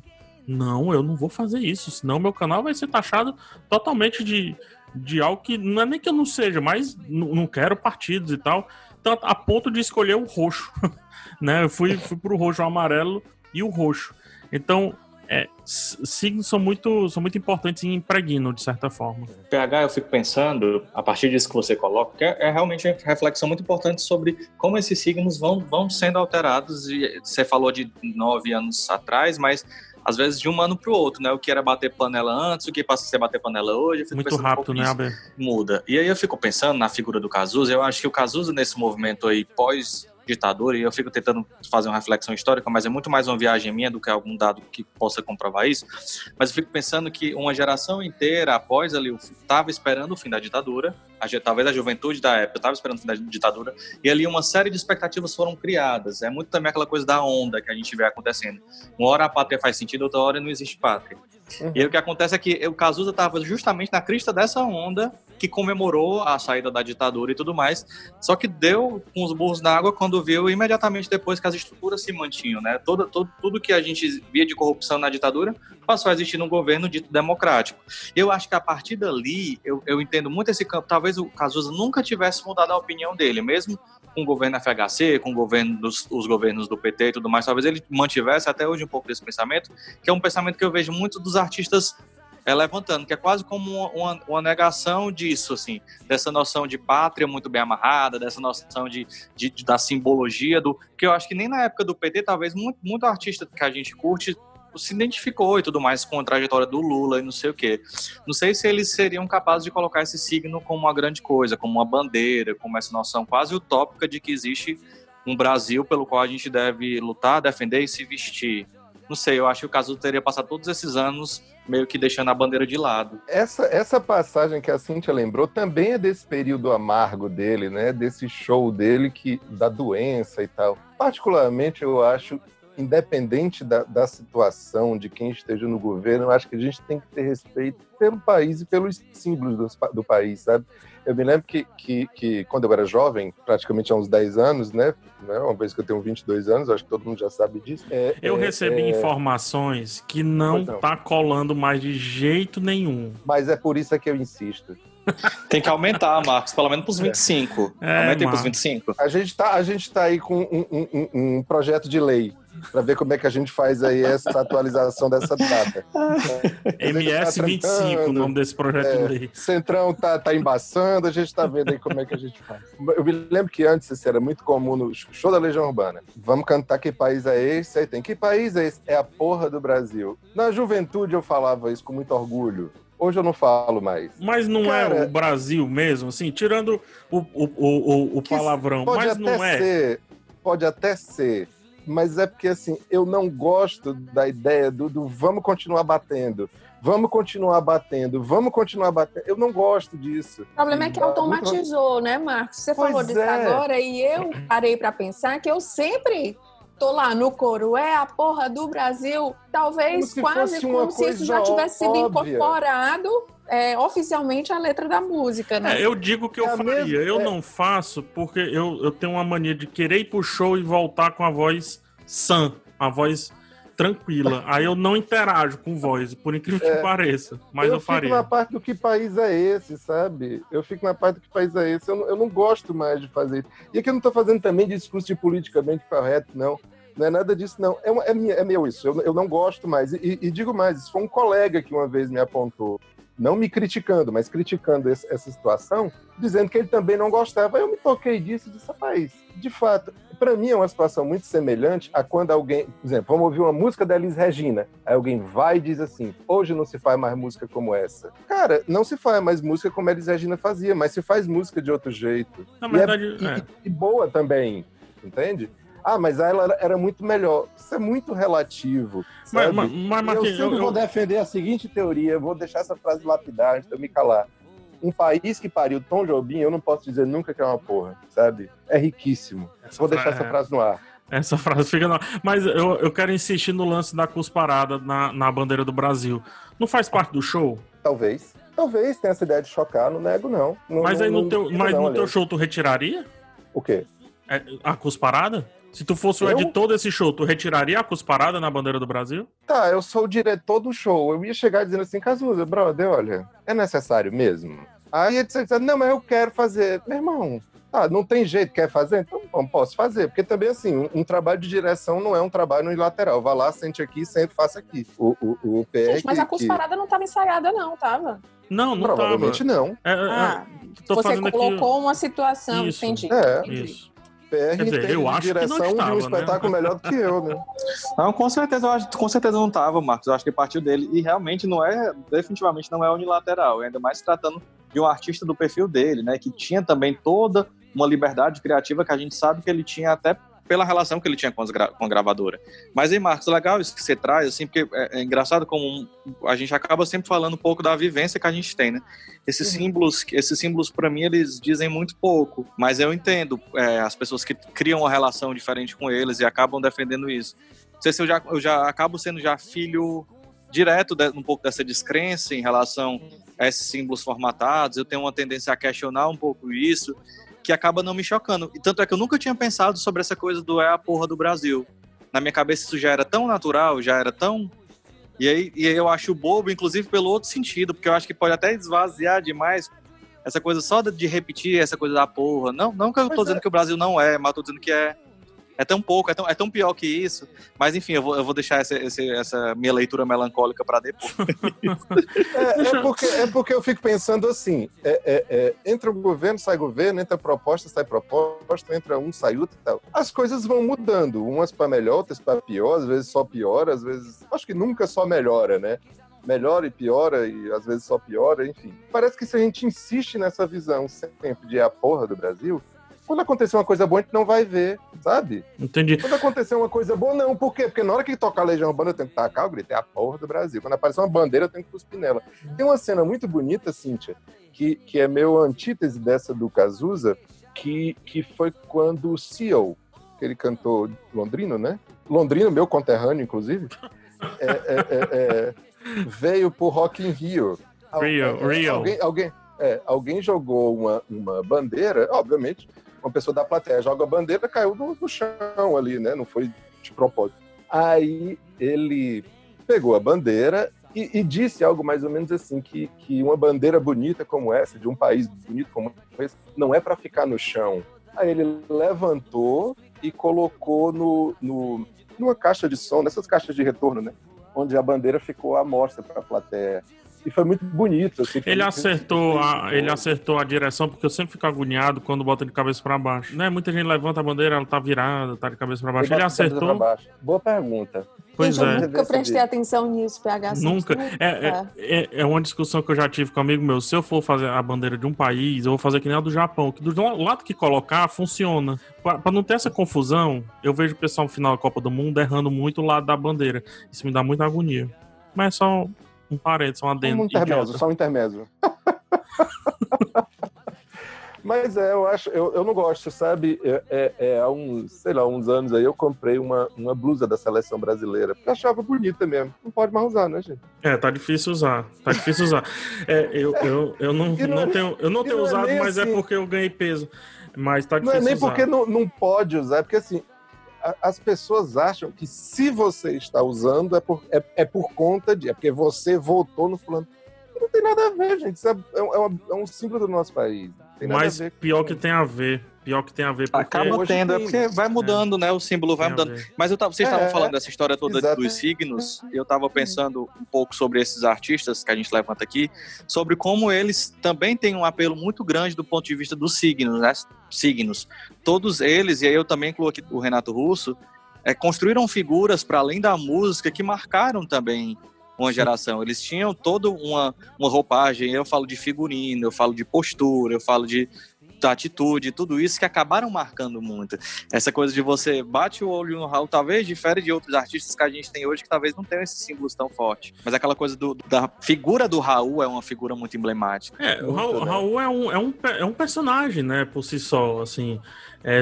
não, eu não vou fazer isso, senão meu canal vai ser taxado totalmente de, de algo que não é nem que eu não seja, mas não quero partidos e tal. Então, a ponto de escolher o roxo. né? Eu fui, fui pro roxo, o amarelo e o roxo. Então, é, signos são muito, são muito importantes em impregno, de certa forma. PH, eu fico pensando, a partir disso que você coloca, que é, é realmente uma reflexão muito importante sobre como esses signos vão, vão sendo alterados. E você falou de nove anos atrás, mas às vezes de um ano para o outro, né? O que era bater panela antes, o que passa a ser bater panela hoje. Muito rápido, um né, Aber? Muda. E aí eu fico pensando na figura do Cazuza, eu acho que o Cazuza nesse movimento aí pós ditadura, e eu fico tentando fazer uma reflexão histórica, mas é muito mais uma viagem minha do que algum dado que possa comprovar isso. Mas eu fico pensando que uma geração inteira, após ali, estava esperando o fim da ditadura, a, talvez a juventude da época estava esperando da ditadura, e ali uma série de expectativas foram criadas. É muito também aquela coisa da onda que a gente vê acontecendo. Uma hora a pátria faz sentido, outra hora não existe pátria. Uhum. E aí, o que acontece é que o Cazuza estava justamente na crista dessa onda que comemorou a saída da ditadura e tudo mais, só que deu com os burros na água quando viu imediatamente depois que as estruturas se mantinham, né? Todo, todo, tudo que a gente via de corrupção na ditadura passou a existir num governo dito democrático. Eu acho que a partir dali, eu, eu entendo muito esse campo, talvez o Cazuza nunca tivesse mudado a opinião dele, mesmo com o governo FHC, com o governo dos, os governos do PT e tudo mais, talvez ele mantivesse até hoje um pouco desse pensamento, que é um pensamento que eu vejo muito dos artistas é, levantando, que é quase como uma, uma, uma, negação disso, assim, dessa noção de pátria muito bem amarrada, dessa noção de, de, de, da simbologia do que eu acho que nem na época do PT, talvez muito, muito artista que a gente curte se identificou e tudo mais com a trajetória do Lula e não sei o quê. Não sei se eles seriam capazes de colocar esse signo como uma grande coisa, como uma bandeira, como essa noção quase utópica de que existe um Brasil pelo qual a gente deve lutar, defender e se vestir. Não sei, eu acho que o Caso teria passado todos esses anos meio que deixando a bandeira de lado. Essa, essa passagem que a Cintia lembrou também é desse período amargo dele, né? Desse show dele que da doença e tal. Particularmente, eu acho independente da, da, situação de quem esteja no governo, eu acho que a gente tem que ter respeito pelo país e pelos símbolos do, do país, sabe? Eu me lembro que, que, que, quando eu era jovem, praticamente há uns 10 anos, né? né uma vez que eu tenho 22 anos, acho que todo mundo já sabe disso. É, eu é, recebi é... informações que não, não tá colando mais de jeito nenhum. Mas é por isso que eu insisto. Tem que aumentar, Marcos, pelo menos pros 25. É, Aumentem pros 25. A gente tá, a gente tá aí com um, um- um- um projeto de lei para ver como é que a gente faz aí essa atualização dessa data. MS 25, o nome desse projeto É, de lei. Centrão tá, tá embaçando, a gente tá vendo aí como é que a gente faz. Eu me lembro que antes isso era muito comum no show da Legião Urbana. Vamos cantar Que País é Esse? Aí tem Que País é Esse? É a porra do Brasil. Na juventude eu falava isso com muito orgulho. Hoje eu não falo mais. Mas não Cara- é o Brasil mesmo, assim, tirando o, o, o, o- palavrão, Pode mas até não é. ser, pode até ser, mas é porque assim, eu não gosto da ideia do, do vamos continuar batendo, vamos continuar batendo, vamos continuar batendo. Eu não gosto disso. O problema é que automatizou, né, Marcos? Você Pois falou disso é. agora e eu parei pra pensar que eu sempre tô lá no coro, é a porra do Brasil, talvez Como se quase como se isso já tivesse sido óbvia. incorporado é, oficialmente à letra da música, né? É, eu digo que eu É a faria, mesma- eu é- não faço porque eu, eu tenho uma mania de querer ir pro show e voltar com a voz sã, a voz tranquila. Aí eu não interajo com voz, por incrível que É. pareça, mas eu, eu fico faria. na parte do que país é esse, sabe? Eu fico na parte do que país é esse. Eu não, eu não gosto mais de fazer isso. E aqui eu não tô fazendo também discurso de politicamente correto, não. Não é nada disso, não. É, uma- é, minha- é meu isso. Eu, eu não gosto mais. E, e- e digo mais, isso foi um colega que uma vez me apontou, não me criticando, mas criticando esse- essa situação, dizendo que ele também não gostava. Eu me toquei disso e disse, rapaz, de fato, para mim é uma situação muito semelhante a quando alguém, por exemplo, vamos ouvir uma música da Elis Regina, aí alguém vai e diz assim, hoje não se faz mais música como essa. Cara, não se faz mais música como a Elis Regina fazia, mas se faz música de outro jeito. Na E verdade, e, é. e boa também, entende? Ah, mas ela era, muito melhor. Isso é muito relativo. Mas, mas, mas E eu sempre eu- vou eu- defender a seguinte teoria, vou deixar essa frase lapidar antes de eu me calar. Um país que pariu Tom Jobim, eu não posso dizer nunca que é uma porra, sabe? É riquíssimo. Essa vou fra- deixar essa frase no ar. Essa frase fica. na- Mas eu, eu quero insistir no lance da cusparada na, na bandeira do Brasil. Não faz parte do show? Talvez. Talvez tenha essa ideia de chocar, não nego, não. Não- Mas não- aí no não teu, duvido, mas não, no teu show tu retiraria O quê? É, a cusparada? Se tu fosse o Eu? editor desse show, tu retiraria a cusparada na bandeira do Brasil? Tá, eu sou o diretor do show. Eu ia chegar dizendo assim, Cazuza, brother, olha, é necessário mesmo? Aí ele disse, não, mas eu quero fazer. Meu irmão, ah, não tem jeito, quer fazer? Então, bom, posso fazer. Porque também, assim, um, um trabalho de direção não é um trabalho unilateral. Vá lá, sente aqui, sente, faça aqui. O, o, o PR Gente, mas que- a cusparada não estava ensaiada, não, tava? Não, não Provavelmente tava. não. É, é, Ah, é, tô Você fazendo aqui. colocou uma situação, Isso. entendi. É. entendi. Isso. PR dizer, eu acho que não direção de estava, um né? espetáculo melhor do que eu, né? Não, com certeza, eu acho, com certeza não tava, Marcos. Eu acho que partiu dele. E realmente não é, definitivamente não é unilateral. Ainda mais se tratando de um artista do perfil dele, né? Que tinha também toda uma liberdade criativa que a gente sabe que ele tinha até pela relação que ele tinha com, gra- com a gravadora. Mas aí, Marcos, legal isso que você traz, assim, porque é, é engraçado como a gente acaba sempre falando um pouco da vivência que a gente tem, né? Esses símbolos, esses símbolos para mim eles dizem muito pouco, mas eu entendo é, as pessoas que criam uma relação diferente com eles e acabam defendendo isso. Não sei se eu já, eu já acabo sendo já filho direto de, um pouco dessa descrença em relação a esses símbolos formatados. Eu tenho uma tendência a questionar um pouco isso, que acaba não me chocando. E tanto é que eu nunca tinha pensado sobre essa coisa do é a porra do Brasil. Na minha cabeça isso já era tão natural, já era tão e aí, e aí eu acho bobo, inclusive pelo outro sentido, porque eu acho que pode até esvaziar demais essa coisa só de- repetir essa coisa da porra. Não, não que eu tô Pois dizendo é. que o Brasil não é, mas eu tô dizendo que é, é tão pouco, é tão, é tão pior que isso. Mas enfim, eu vou, eu vou deixar essa, essa minha leitura melancólica para depois. É, é porque, é porque eu fico pensando assim: é, é, é, entra o governo, sai governo, entra proposta, sai proposta, entra um, sai outro e tal. As coisas vão mudando, umas para melhor, outras para pior, às vezes só piora, às vezes. Acho que nunca só melhora, né? Melhora e piora, e às vezes só piora, enfim. Parece que se a gente insiste nessa visão sempre de é a porra do Brasil, quando acontecer uma coisa boa, a gente não vai ver, sabe? Entendi. Quando acontecer uma coisa boa, não. Por quê? Porque na hora que tocar a Legião Urbana, eu tenho que tacar o grito. É a porra do Brasil. Quando aparecer uma bandeira, eu tenho que cuspir nela. Tem uma cena muito bonita, Cíntia, que, que é meu antítese dessa do Cazuza, que, que foi quando o CEO, que ele cantou londrino, né? Londrino, meu conterrâneo, inclusive, é, é, é, é, veio pro Rock in Rio. Rio, Rio. Alguém, alguém, é, alguém jogou uma, uma bandeira, obviamente, uma pessoa da plateia joga a bandeira, caiu no, no chão ali, né? Não foi de propósito. Aí ele pegou a bandeira e, e, disse algo mais ou menos assim, que, que uma bandeira bonita como essa, de um país bonito como esse, não é para ficar no chão. Aí ele levantou e colocou no, no, numa caixa de som, nessas caixas de retorno, né? Onde a bandeira ficou à mostra para a plateia e foi muito bonito. Assim, ele acertou a, ele acertou a direção, porque eu sempre fico agoniado quando bota de cabeça para baixo. Né? Muita gente levanta a bandeira, ela tá virada, tá de cabeça para baixo. Ele, ele acertou. Boa pergunta. Pois gente, é. Eu nunca prestei atenção nisso, PH. Nunca. É, é, é, é, uma discussão que eu já tive com um amigo meu. Se eu for fazer a bandeira de um país, eu vou fazer que nem a do Japão, que do lado que colocar, funciona. Para não ter essa confusão, eu vejo o pessoal no final da Copa do Mundo errando muito o lado da bandeira. Isso me dá muita agonia. Mas é só um parênteses, um adendo. Um intermédio, só um intermédio. Mas é, eu acho, eu, eu não gosto, sabe? É, é, é, há uns, sei lá, uns anos aí eu comprei uma, uma blusa da seleção brasileira, porque achava bonita mesmo. Não pode mais usar, né, gente? É, tá difícil usar. Tá difícil usar. É, eu, eu, eu não, não, não tenho, eu não tenho usado, é mas é assim, é porque eu ganhei peso. Mas tá difícil. Não é nem usar. porque não, não pode usar, é porque assim, as pessoas acham que se você está usando é por, é, é por conta de. É porque você votou no fulano. Não tem nada a ver, gente. Isso é, é, uma, é um símbolo do nosso país. Mas pior que tem a ver. Pior que tem a ver. Acaba tendo, é porque vai mudando, é. né? O símbolo vai mudando. Mas eu tava, vocês estavam é, falando dessa história toda exatamente. dos signos, e eu estava pensando um pouco sobre esses artistas que a gente levanta aqui, sobre como eles também têm um apelo muito grande do ponto de vista dos signos, né? Signos. Todos eles, e aí eu também incluo aqui o Renato Russo, é, construíram figuras para além da música que marcaram também uma geração. Eles tinham toda uma, uma roupagem. Eu falo de figurino, eu falo de postura, eu falo de atitude, tudo isso que acabaram marcando muito. Essa coisa de você bate o olho no Raul, talvez difere de outros artistas que a gente tem hoje, que talvez não tenham esses símbolos tão fortes. Mas aquela coisa do, da figura do Raul é uma figura muito emblemática. É, o Raul, né? Raul é, um, é, um, é um personagem, né, por si só, assim. É,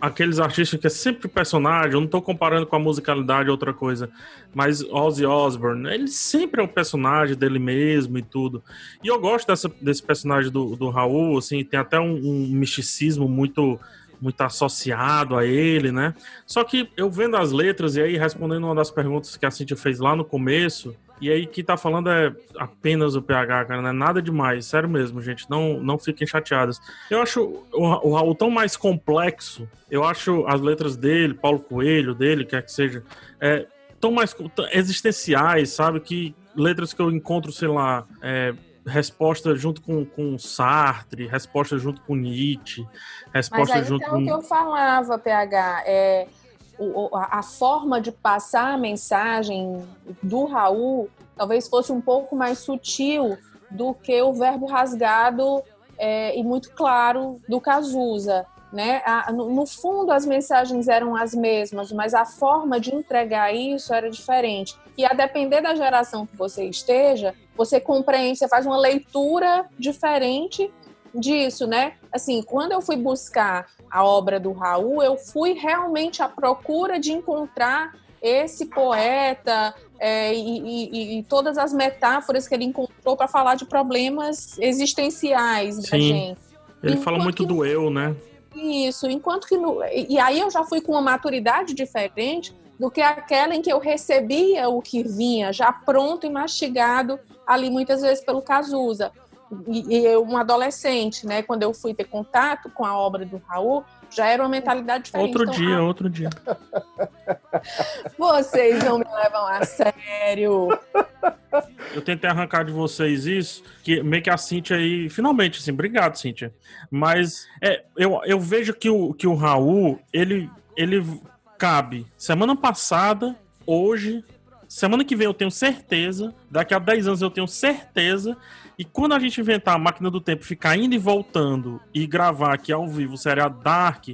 aqueles artistas que é sempre personagem, eu não estou comparando com a musicalidade outra coisa, mas Ozzy Osbourne, ele sempre é um personagem dele mesmo e tudo. E eu gosto dessa, desse personagem do, do Raul, assim, tem até um, um misticismo muito muito associado a ele, né? Só que eu vendo as letras e aí respondendo uma das perguntas que a Cintia fez lá no começo, e aí, que tá falando é apenas o PH, cara, não é nada demais, sério mesmo, gente, não, não fiquem chateadas. Eu acho o, o Raul tão mais complexo, eu acho as letras dele, Paulo Coelho, dele, quer que seja, é, tão mais existenciais, sabe? Que letras que eu encontro, sei lá, é, resposta junto com, com Sartre, resposta junto com Nietzsche, resposta Mas aí, junto então, com... o que eu falava, PH, é a forma de passar a mensagem do Raul talvez fosse um pouco mais sutil do que o verbo rasgado é, e muito claro do Cazuza. Né? no, fundo, as mensagens eram as mesmas, mas a forma de entregar isso era diferente. E a depender da geração que você esteja, você compreende, você faz uma leitura diferente disso, né? Assim, quando eu fui buscar a obra do Raul, eu fui realmente à procura de encontrar esse poeta é, e, e, e, todas as metáforas que ele encontrou para falar de problemas existenciais Sim. da gente. Ele fala muito que, do eu, né? Isso, enquanto que. No, e aí eu já fui com uma maturidade diferente do que aquela em que eu recebia o que vinha já pronto e mastigado ali muitas vezes pelo Cazuza e, e eu, um adolescente, né, quando eu fui ter contato com a obra do Raul, já era uma mentalidade diferente. Outro então, dia, ah, outro dia. Vocês não me levam a sério. Eu tentei arrancar de vocês isso, que meio que a Cintia aí. Finalmente, assim, obrigado, Cintia. Mas é, eu, eu vejo que o, que o Raul, ele, ele cabe semana passada, hoje, semana que vem eu tenho certeza, daqui a 10 anos eu tenho certeza, e quando a gente inventar a máquina do tempo, ficar indo e voltando e gravar aqui ao vivo o seriado Dark,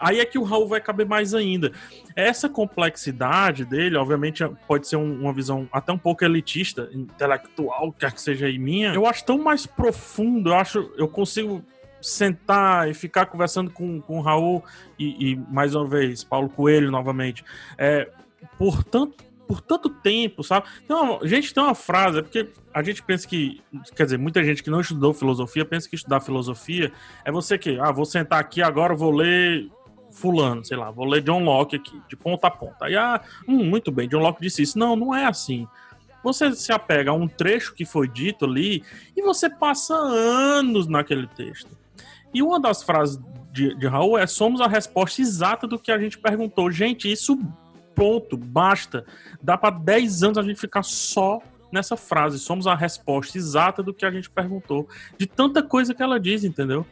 aí é que o Raul vai caber mais ainda. Essa complexidade dele, obviamente, pode ser um, uma visão até um pouco elitista, intelectual, quer que seja aí minha. Eu acho tão mais profundo, eu acho, eu consigo sentar e ficar conversando com, com o Raul e, e mais uma vez, Paulo Coelho novamente. É, por tanto por tanto tempo, sabe? Então, gente, tem uma frase, é porque a gente pensa que, quer dizer, muita gente que não estudou filosofia pensa que estudar filosofia é você que, ah, vou sentar aqui agora, vou ler fulano, sei lá, vou ler John Locke aqui, de ponta a ponta. Aí, ah, hum, muito bem, John Locke disse isso. Não, não é assim. Você se apega a um trecho que foi dito ali e você passa anos naquele texto. E uma das frases de, de Raul é: somos a resposta exata do que a gente perguntou. Gente, isso ponto, basta. Dá para 10 anos a gente ficar só nessa frase. Somos a resposta exata do que a gente perguntou. De tanta coisa que ela diz, entendeu?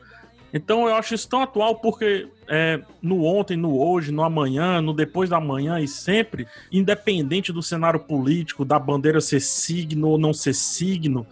Então eu acho isso tão atual porque é, no ontem, no hoje, no amanhã, no depois da manhã e sempre, independente do cenário político, da bandeira ser signo ou não ser signo,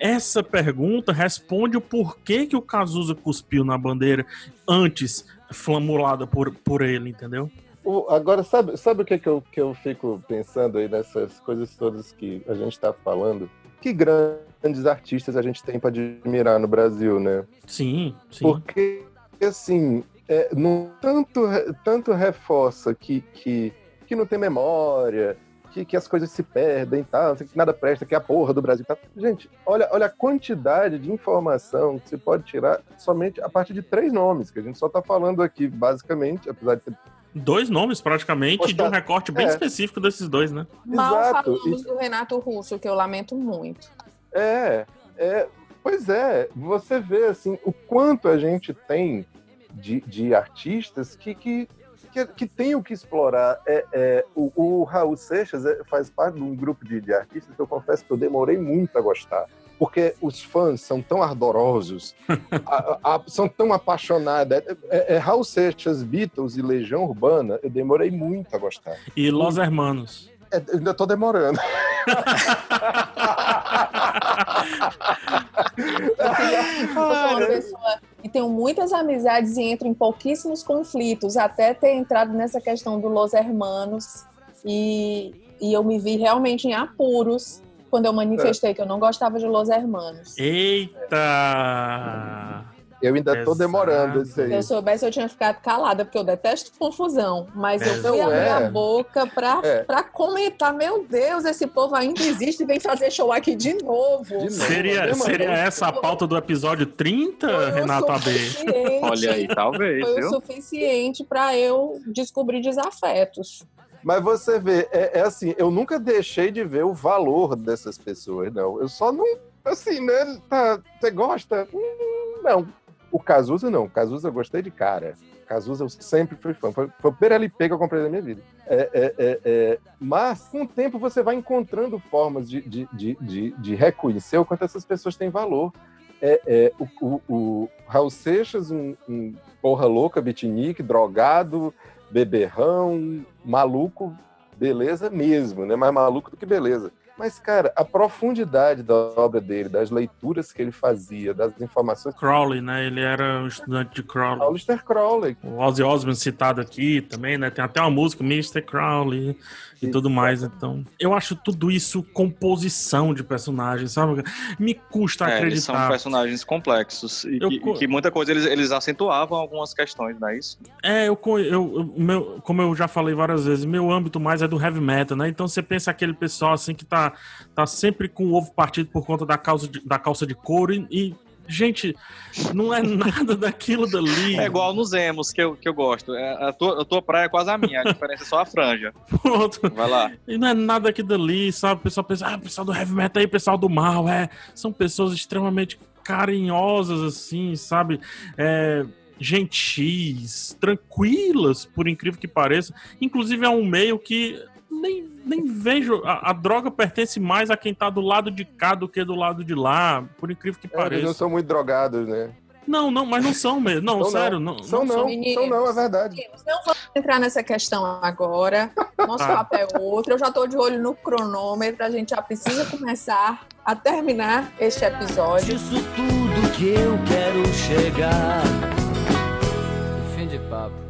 essa pergunta responde o porquê que o Cazuza cuspiu na bandeira antes flamulada por, por ele, entendeu? O, agora, sabe, sabe o que, que, eu, que eu fico pensando aí nessas coisas todas que a gente está falando? Que grandes artistas a gente tem para admirar no Brasil, né? Sim, sim. Porque, assim, é, não, tanto, tanto reforça que, que, que não tem memória, que, que as coisas se perdem, tá? que nada presta, que é a porra do Brasil. Tá? Gente, olha, olha a quantidade de informação que você pode tirar somente a partir de três nomes, que a gente só está falando aqui, basicamente, apesar de ter dois nomes praticamente Poxa, de um recorte bem é. específico desses dois, né? Mal Exato. falamos e... do Renato Russo, que eu lamento muito. É, é, pois é, você vê assim o quanto a gente tem de, de artistas que, que, que, que tem o que explorar. É, é o, o, Raul Seixas é, faz parte de um grupo de, de artistas que eu confesso que eu demorei muito a gostar porque os fãs são tão ardorosos, a, a, são tão apaixonados. É, é, é, Raul Seixas, Beatles e Legião Urbana, eu demorei muito a gostar. E Los Hermanos. É, ainda tô demorando. eu pessoa e tenho muitas amizades e entro em pouquíssimos conflitos, até ter entrado nessa questão do Los Hermanos. E, e eu me vi realmente em apuros quando eu manifestei é. que eu não gostava de Los Hermanos. Eita! Eu ainda Exato. tô demorando isso aí. Se eu soubesse, eu tinha ficado calada, porque eu detesto confusão. Mas eu fui abrir é. a boca pra, é. Pra comentar: meu Deus, esse povo ainda existe e vem fazer show aqui de novo. De novo. Seria, seria essa a pauta do episódio 30, Foi Renato AB? Olha aí, talvez. Foi viu? o suficiente para eu descobrir desafetos. Mas você vê, é, é, assim, eu nunca deixei de ver o valor dessas pessoas, não. Eu só não, assim, né? Tá, você gosta? Hum, não. O Cazuza, não. O Cazuza eu gostei de cara. Cazuza eu sempre fui fã. Foi, foi o primeiro LP que eu comprei na minha vida. É, é, é, é, mas, com o tempo, você vai encontrando formas de, de, de, de, de reconhecer o quanto essas pessoas têm valor. É, é, o, o, o Raul Seixas, um, um porra louca, beatnik, drogado, beberrão, maluco, beleza mesmo, né? Mais maluco do que beleza. Mas, cara, a profundidade da obra dele, das leituras que ele fazia, das informações. Crowley, né? Ele era um estudante de Crowley. Alistair Crowley. O Ozzy Osbourne citado aqui também, né? Tem até uma música, Mr. Crowley e tudo mais. Então, eu acho tudo isso composição de personagens, sabe? Me custa é, acreditar. Eles são personagens complexos e eu, que, que, muita coisa eles, eles acentuavam algumas questões, não é isso? É, eu, eu, eu, meu, como eu já falei várias vezes, meu âmbito mais é do heavy metal, né? Então você pensa aquele pessoal assim que tá, tá sempre com o ovo partido por conta da, causa de, da calça de couro e, e Gente, não é nada daquilo dali. É igual nos emos que eu, que eu gosto. É, a, tua, a tua praia é quase a minha, a diferença é só a franja. Pronto. Vai lá. E não é nada daquilo dali, sabe? O pessoal pensa, ah, pessoal do heavy metal aí, pessoal do mal, é. São pessoas extremamente carinhosas, assim, sabe? É, gentis, tranquilas, por incrível que pareça. Inclusive é um meio que nem, nem vejo. A, a, droga pertence mais a quem tá do lado de cá do que do lado de lá, por incrível que é, pareça. Eles não são muito drogados, né? Não, não, mas não são mesmo. Não, sério. Não, não, são, não, são. Meninos, são não, é verdade. Meninos, não vamos entrar nessa questão agora. Nosso ah. papo é outro. Eu já tô de olho no cronômetro. A gente já precisa começar a terminar este episódio. Isso tudo que eu quero chegar. Fim de papo.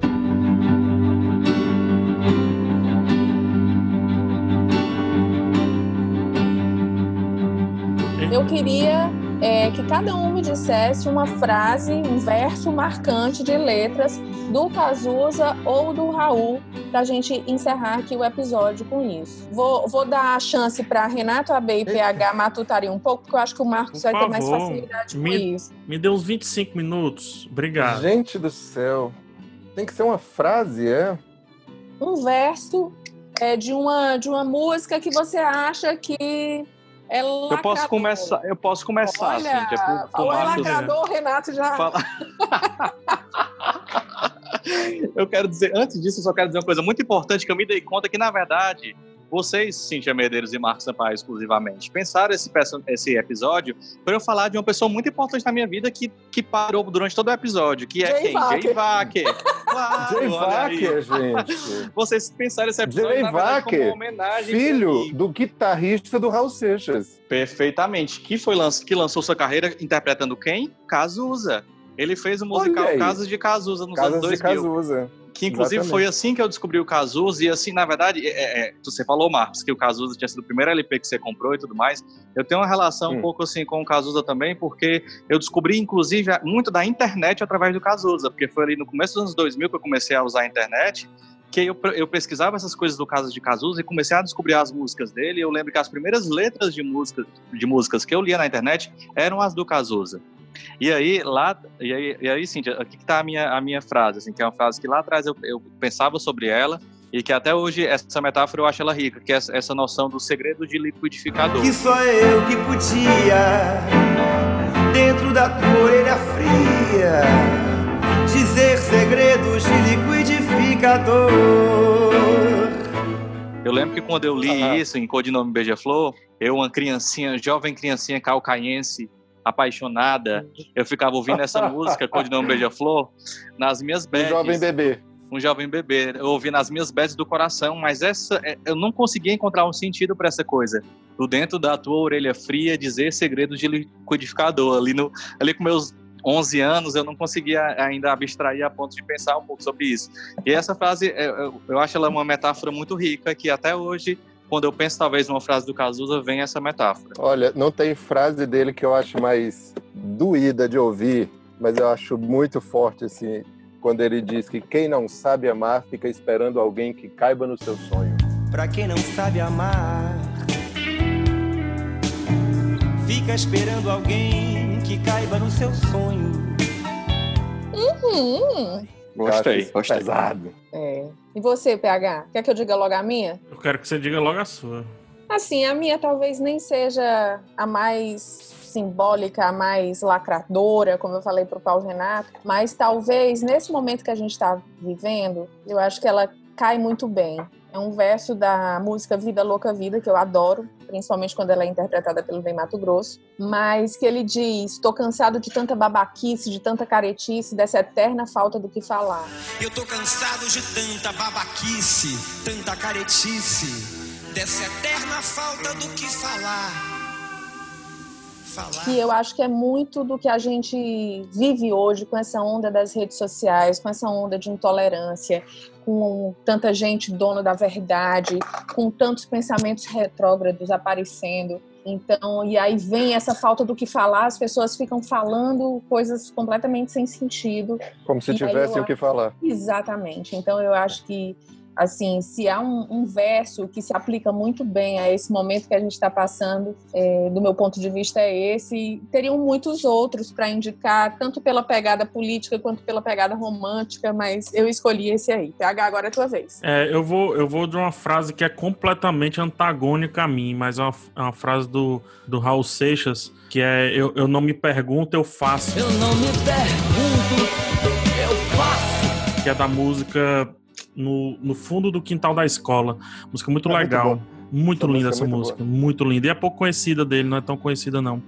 Eu queria é, que cada um me dissesse uma frase, um verso marcante de letras do Cazuza ou do Raul, para a gente encerrar aqui o episódio com isso. Vou, vou dar a chance para Renato AB e PH matutarem um pouco, porque eu acho que o Marcos Por vai favor, ter mais facilidade me, com isso. Me dê uns 25 minutos. Obrigado. Gente do céu. Tem que ser uma frase, é? Um verso é, de, uma, de uma música que você acha que é eu posso começar, eu posso começar, Olha, Cíntia, por, falou Marcos. lacrador, Renato já. Fala- eu quero dizer, antes disso, eu só quero dizer uma coisa muito importante que eu me dei conta que, na verdade, vocês, Cíntia Medeiros e Marcos Sampaio exclusivamente, pensaram esse, esse episódio para eu falar de uma pessoa muito importante na minha vida que, que parou durante todo o episódio, que é Jay quem? Wacker. Jay. Claro, Jay. Wacker, gente. Vocês pensaram esse episódio, Jay na verdade, como Wacker, uma homenagem filho do guitarrista do Raul Seixas. Perfeitamente. Que foi lanç... que lançou sua carreira interpretando quem? Cazuza. Ele fez o musical. Casas de Cazuza nos Casas anos de 2000. Cazuza. Que inclusive Exatamente. foi assim que eu descobri o Cazuza. E assim, na verdade, é, é, você falou, Marcos, que o Cazuza tinha sido o primeiro LP que você comprou e tudo mais. Eu tenho uma relação um Hum. pouco assim com o Cazuza também, porque eu descobri, inclusive, muito da internet através do Cazuza. Porque foi ali no começo dos anos 2000 que eu comecei a usar a internet. Que eu, eu pesquisava essas coisas do Casas de Cazuza e comecei a descobrir as músicas dele. Eu lembro que as primeiras letras de, música, de músicas que eu lia na internet eram as do Cazuza. E aí, lá, e aí, e aí Cíntia, aqui que tá a minha, a minha frase, assim, que é uma frase que lá atrás eu, eu pensava sobre ela e que até hoje essa metáfora eu acho ela rica, que é essa, essa noção do segredo de liquidificador. Que só eu que podia, dentro da tua orelha fria, dizer segredos de liquidificador. Eu lembro que quando eu li Aham. isso em Codinome Beija-Flor, eu, uma criancinha, jovem criancinha calcaense, apaixonada, eu ficava ouvindo essa música, Codinome Beija-Flor, nas minhas Um bads. jovem bebê. um jovem bebê. Eu ouvi nas minhas bets do coração, mas essa é- eu não conseguia encontrar um sentido para essa coisa. Do dentro da tua orelha fria dizer segredos de liquidificador. Ali, no, ali com meus 11 anos eu não conseguia ainda abstrair a ponto de pensar um pouco sobre isso. E essa frase, é, eu, eu acho ela uma metáfora muito rica que até hoje, quando eu penso talvez numa frase do Cazuza, vem essa metáfora. Olha, não tem frase dele que eu acho mais doída de ouvir, mas eu acho muito forte, assim, quando ele diz que quem não sabe amar fica esperando alguém que caiba no seu sonho. Pra quem não sabe amar, fica esperando alguém que caiba no seu sonho. Hum, acho Gostei, gostei. Pesado. é. E você, PH? Quer que eu diga logo a minha? Eu quero que você diga logo a sua. Assim, a minha talvez nem seja a mais simbólica, a mais lacradora, como eu falei para o Paulo Renato, mas talvez nesse momento que a gente está vivendo, eu acho que ela cai muito bem. É um verso da música Vida Louca Vida, que eu adoro, principalmente quando ela é interpretada pelo Bem Mato Grosso, mas que ele diz: Estou cansado de tanta babaquice, de tanta caretice, dessa eterna falta do que falar. Eu tô cansado de tanta babaquice, tanta caretice, dessa eterna falta do que. Falar. que eu acho que é muito do que a gente vive hoje com essa onda das redes sociais, com essa onda de intolerância, com tanta gente dona da verdade, com tantos pensamentos retrógrados aparecendo. Então, e aí vem essa falta do que falar, as pessoas ficam falando coisas completamente sem sentido. Como se aí tivesse eu o que falar. Exatamente. Então eu acho que assim, se há um, um verso que se aplica muito bem a esse momento que a gente está passando, é, do meu ponto de vista é esse. Teriam muitos outros para indicar, tanto pela pegada política quanto pela pegada romântica, mas eu escolhi esse aí. PH, agora é a tua vez. É, eu vou, eu vou de uma frase que é completamente antagônica a mim, mas é uma, é uma frase do, do Raul Seixas, que é eu, eu não me pergunto, eu faço, Eu não me pergunto, eu faço. que é da música no, no fundo do quintal da escola. Música muito É muito legal. Muito Essa linda música essa é muito música, muito linda. E é pouco conhecida dele, não é tão conhecida, não.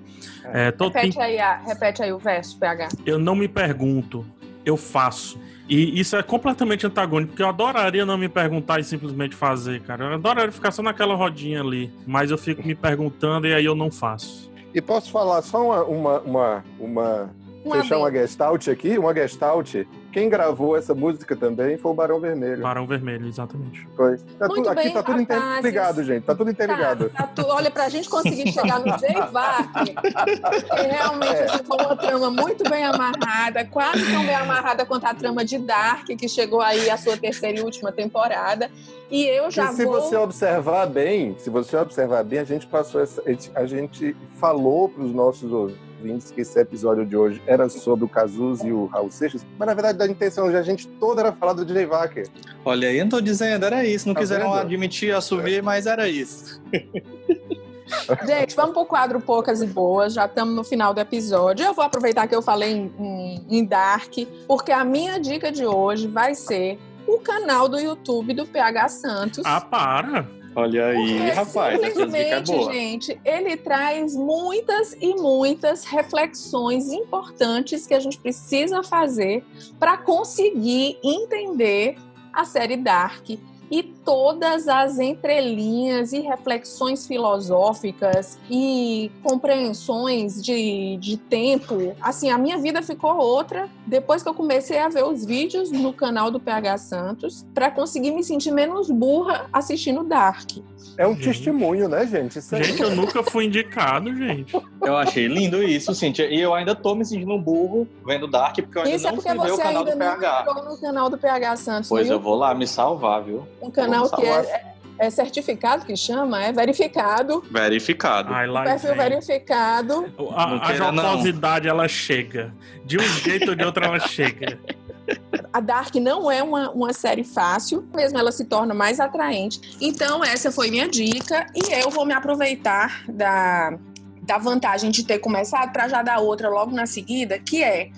É, todo tem- Repete aí, a- repete aí o verso, PH. eu não me pergunto, eu faço. E isso é completamente antagônico, porque eu adoraria não me perguntar e simplesmente fazer, cara. Eu adoraria ficar só naquela rodinha ali, mas eu fico me perguntando e aí eu não faço. E posso falar só uma. uma, uma, uma Um fechar uma gestalt aqui? Uma gestalt. Quem gravou essa música também foi o Barão Vermelho. Barão Vermelho, exatamente. Foi. Tá Muito tudo, aqui bem, tá tudo rapazes. interligado, gente. Tá tudo interligado. Tá, tá tu- olha, pra gente conseguir chegar no J-Vac, realmente É. assim, foi uma trama muito bem amarrada, quase tão bem amarrada quanto a trama de Dark, que chegou aí a sua terceira e última temporada. E eu já e se vou. você observar bem, se você observar bem, a gente passou essa, a gente- a gente falou para os nossos ouvintes ouvintes que esse episódio de hoje era sobre o Cazuza e o Raul Seixas, mas na verdade a intenção de a gente toda era falar do DJ Wacker. Olha aí, eu não tô dizendo, era isso. Não Tá quiseram vendo? admitir, assumir, mas era isso. Gente, vamos pro quadro Poucas e Boas. Já estamos no final do episódio. Eu vou aproveitar que eu falei em, em- em Dark, porque a minha dica de hoje vai ser o canal do YouTube do PH Santos. Ah, para! Olha aí, rapaz, é simplesmente, boa. gente, ele traz muitas e muitas reflexões importantes que a gente precisa fazer para conseguir entender a série Dark e todas as entrelinhas e reflexões filosóficas e compreensões de, de tempo. Assim, a minha vida ficou outra depois que eu comecei a ver os vídeos no canal do PH Santos para conseguir me sentir menos burra assistindo Dark. É um Gente. testemunho, né, gente? Isso. Gente, eu nunca fui indicado, gente. Eu achei lindo isso, Cintia. E eu ainda tô me sentindo um burro vendo Dark, porque eu ainda Isso é não porque fui ver o você canal ainda do não PH. entrou no canal do PH Santos. Pois eu vou lá me salvar, viu? Um canal que é, é certificado, que chama, é verificado. Verificado. Ai, lá perfil vem. verificado. A, a jocosidade, ela chega. De um jeito ou de outro, ela chega. A Dark não é uma, uma série fácil, mesmo ela se torna mais atraente. Então, essa foi minha dica e eu vou me aproveitar da, da vantagem de ter começado para já dar outra logo na seguida, que é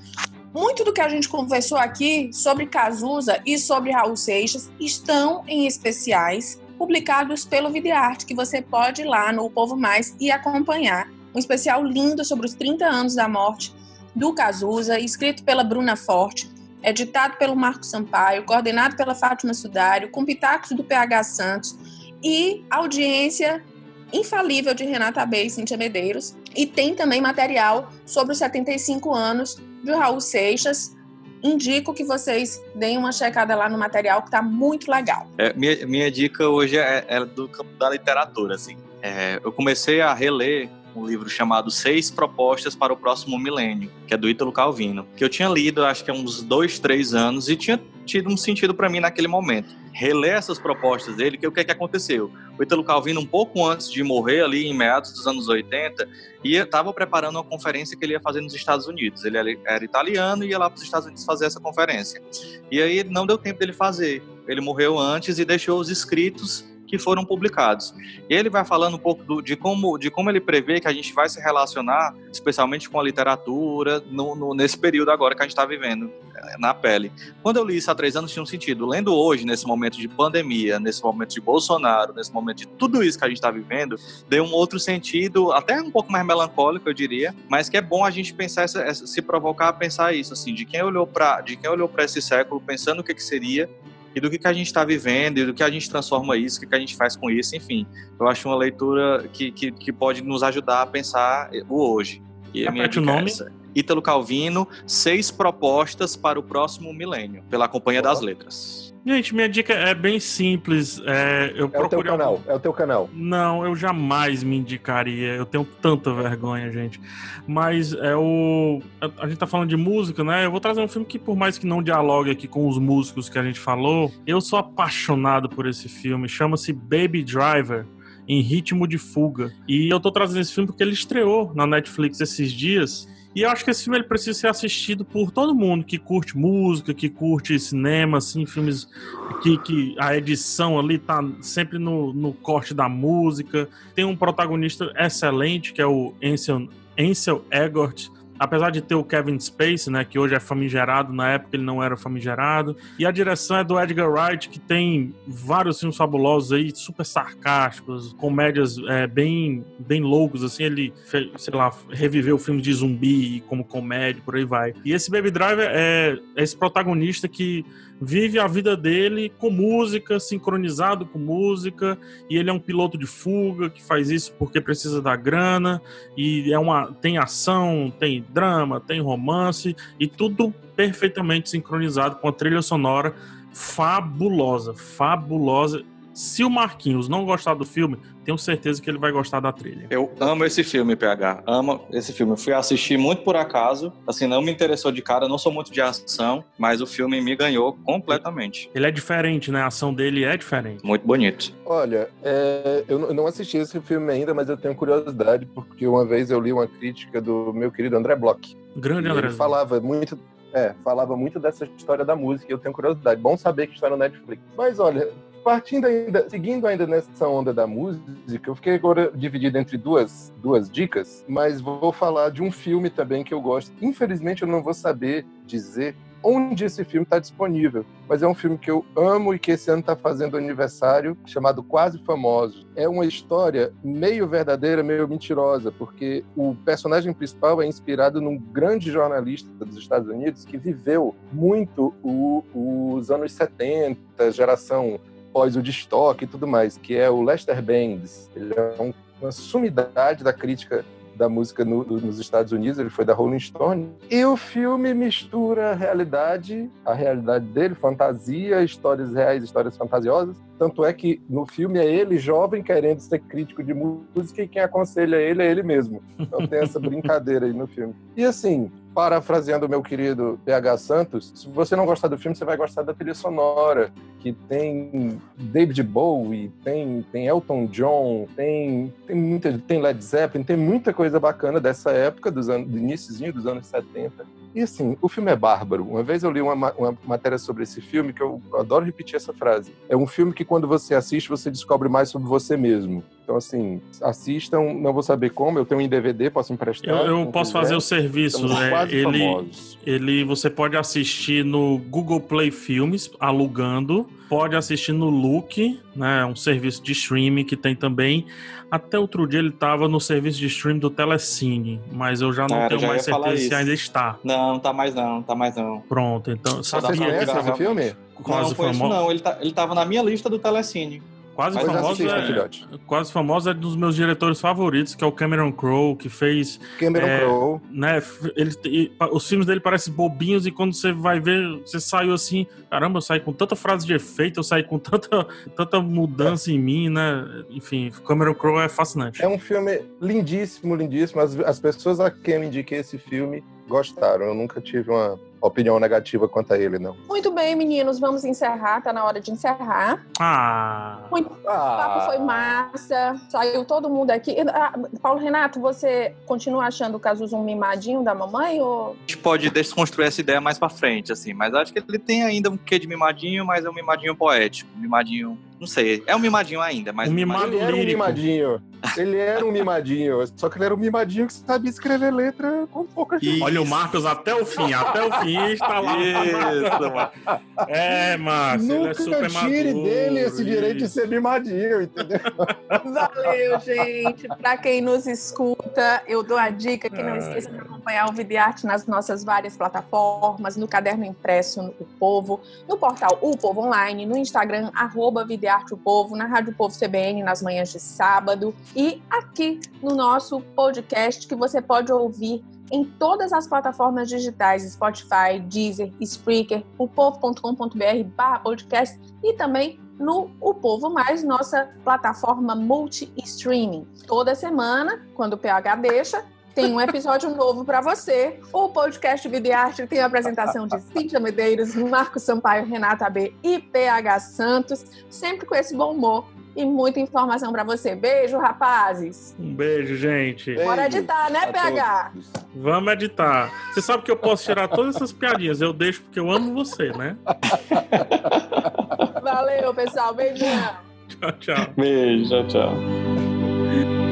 muito do que a gente conversou aqui sobre Cazuza e sobre Raul Seixas estão em especiais publicados pelo Videarte, que você pode ir lá no Povo Mais e acompanhar. Um especial lindo sobre os 30 anos da morte do Cazuza, escrito pela Bruna Forte, editado pelo Marco Sampaio, coordenado pela Fátima Sudário, com pitacos do PH Santos e audiência infalível de Renata Bey e Cíntia Medeiros. E tem também material sobre os 75 anos de Raul Seixas. Indico que vocês deem uma checada lá no material, que está muito legal. É, minha, minha dica hoje é, é do campo da literatura, assim. É, eu comecei a reler um livro chamado Seis Propostas para o Próximo Milênio, que é do Ítalo Calvino, que eu tinha lido acho que há uns dois, três anos e tinha tido um sentido para mim naquele momento. Reler essas propostas dele, que o que, é que aconteceu? O Ítalo Calvino, um pouco antes de morrer, ali em meados dos anos 80, estava preparando uma conferência que ele ia fazer nos Estados Unidos. Ele era italiano e ia lá para os Estados Unidos fazer essa conferência. E aí não deu tempo dele fazer. Ele morreu antes e deixou os escritos que foram publicados. E ele vai falando um pouco do, de, como, de como ele prevê que a gente vai se relacionar, especialmente com a literatura, no, no, nesse período agora que a gente está vivendo, eh, na pele. Quando eu li isso há três anos, tinha um sentido. Lendo hoje, nesse momento de pandemia, nesse momento de Bolsonaro, nesse momento de tudo isso que a gente está vivendo, deu um outro sentido, até um pouco mais melancólico, eu diria, mas que é bom a gente pensar, se provocar a pensar isso, assim, de quem olhou para esse século pensando o que, que seria e do que, que a gente está vivendo, e do que a gente transforma isso, o que, que a gente faz com isso, enfim. Eu acho uma leitura que, que, que pode nos ajudar a pensar o hoje. E a minha é nome. essa. Ítalo Calvino, Seis Propostas para o Próximo Milênio, pela Companhia das Letras. Gente, minha dica é bem simples. É, eu É o teu procurei canal, é o teu canal. Não, eu jamais me indicaria. Eu tenho tanta vergonha, gente. Mas é o. a- A gente tá falando de música, né? Eu vou trazer um filme que, por mais que não dialogue aqui com os músicos que a gente falou, eu sou apaixonado por esse filme. Chama-se Baby Driver. Em ritmo de fuga. E eu tô trazendo esse filme porque ele estreou na Netflix esses dias. E eu acho que esse filme ele precisa ser assistido por todo mundo que curte música, que curte cinema, assim, filmes que, que a edição ali tá sempre no, no corte da música. Tem um protagonista excelente, que é o Ansel, Ansel Elgort. Apesar de ter o Kevin Spacey, né, que hoje é famigerado, na época ele não era famigerado. E a direção é do Edgar Wright, que tem vários filmes fabulosos aí, super sarcásticos, comédias é, bem, bem loucos, assim. Ele, sei lá, reviveu filmes de zumbi como comédia, por aí vai. E esse Baby Driver é é esse protagonista que vive a vida dele com música, sincronizado com música, e ele é um piloto de fuga que faz isso porque precisa da grana, e é uma tem ação, tem drama, tem romance e tudo perfeitamente sincronizado com a trilha sonora fabulosa, fabulosa. Se o Marquinhos não gostar do filme, tenho certeza que ele vai gostar da trilha. Eu amo esse filme, PH. Amo esse filme. Eu fui assistir muito por acaso. Assim, não me interessou de cara, não sou muito de ação, mas o filme me ganhou completamente. Ele é diferente, né? A ação dele é diferente. Muito bonito. Olha, é, eu não assisti esse filme ainda, mas eu tenho curiosidade, porque uma vez eu li uma crítica do meu querido André Bloch. Grande André. Ele falava muito, é, falava muito dessa história da música, e eu tenho curiosidade. Bom saber que está no Netflix. Mas olha, partindo ainda, seguindo ainda nessa onda da música, eu fiquei agora dividido entre duas, duas dicas, mas vou falar de um filme também que eu gosto. Infelizmente eu não vou saber dizer onde esse filme está disponível. Mas é um filme que eu amo e que esse ano está fazendo aniversário, chamado Quase Famosos. É uma história meio verdadeira, meio mentirosa, porque o personagem principal é inspirado num grande jornalista dos Estados Unidos que viveu muito o, os anos 70, geração pós o destoque e tudo mais, que é o Lester Bangs. Ele é um, uma sumidade da crítica da música no, nos Estados Unidos, ele foi da Rolling Stone. E o filme mistura a realidade, a realidade dele, fantasia, histórias reais, histórias fantasiosas. Tanto é que no filme é ele jovem querendo ser crítico de música e quem aconselha ele é ele mesmo. Então tem essa brincadeira aí no filme. E assim, parafraseando o meu querido PH Santos, se você não gostar do filme, você vai gostar da trilha sonora, que tem David Bowie, tem, tem Elton John, tem, tem, muita, tem Led Zeppelin, tem muita coisa bacana dessa época, dos anos, do iníciozinho dos anos 70. E assim, o filme é bárbaro. Uma vez eu li uma, uma matéria sobre esse filme que eu adoro repetir essa frase. É um filme que quando você assiste, você descobre mais sobre você mesmo. Então, assim, assistam, não vou saber como, eu tenho um DVD, posso emprestar. Eu, eu posso quiser. fazer o serviço. É, ele, ele, você pode assistir no Google Play Filmes, alugando. Pode assistir no Look, né? Um serviço de streaming que tem também. Até outro dia ele estava no serviço de streaming do Telecine, mas eu já não ah, tenho já mais certeza se ainda está. Não, não tá mais não, tá mais não. Pronto, então. Você conhece esse filme? Quase não, famoso. não, ele, tá, ele tava na minha lista do Telecine. Quase famoso, é, quase famoso é dos meus diretores favoritos, que é o Cameron Crowe, que fez. Cameron é, Crowe. Né, ele, os filmes dele parecem bobinhos e quando você vai ver, você saiu assim, caramba, eu saí com tanta frase de efeito, eu saí com tanta, tanta mudança é. em mim, né? Enfim, Cameron Crowe é fascinante. É um filme lindíssimo, lindíssimo. As, as pessoas a quem eu indiquei esse filme gostaram. Eu nunca tive uma opinião negativa quanto a ele, não. Muito bem, meninos, vamos encerrar, tá na hora de encerrar. Ah! Muito, ah. O papo foi massa, saiu todo mundo aqui. Ah, Paulo Renato, você continua achando o Cazuza um mimadinho da mamãe? Ou... A gente pode desconstruir essa ideia mais pra frente, assim, mas acho que ele tem ainda um quê de mimadinho, mas é um mimadinho poético, um mimadinho não sei, é um mimadinho ainda, mas. Um mimado ele era um mimadinho. Ele era um mimadinho. Só que ele era um mimadinho que sabia escrever letra com pouca gente. Olha o Marcos até o fim, até o fim está lá. Isso, é, Márcio. Nunca ele é super tire maduro, dele esse direito de ser mimadinho, entendeu? Valeu, gente. Pra quem nos escuta, eu dou a dica que não esqueça de acompanhar o Videarte nas nossas várias plataformas, no caderno impresso no Povo, no portal O Povo Online, no Instagram, arroba Videarte Arte o Povo, na Rádio Povo CBN nas manhãs de sábado e aqui no nosso podcast que você pode ouvir em todas as plataformas digitais, Spotify, Deezer, Spreaker, povo.com.br podcast e também no O Povo Mais, nossa plataforma multi-streaming. Toda semana, quando o PH deixa, tem um episódio novo para você. O podcast Vida e Arte tem a apresentação de Cíntia Medeiros, Marcos Sampaio, Renata B e PH Santos, sempre com esse bom humor e muita informação para você. Beijo, rapazes. Um beijo, gente. Beijo. Bora editar, né, PH? Vamos editar. Você sabe que eu posso tirar todas essas piadinhas. Eu deixo porque eu amo você, né? Valeu, pessoal. Beijão. Tchau, tchau. Beijo, tchau, tchau.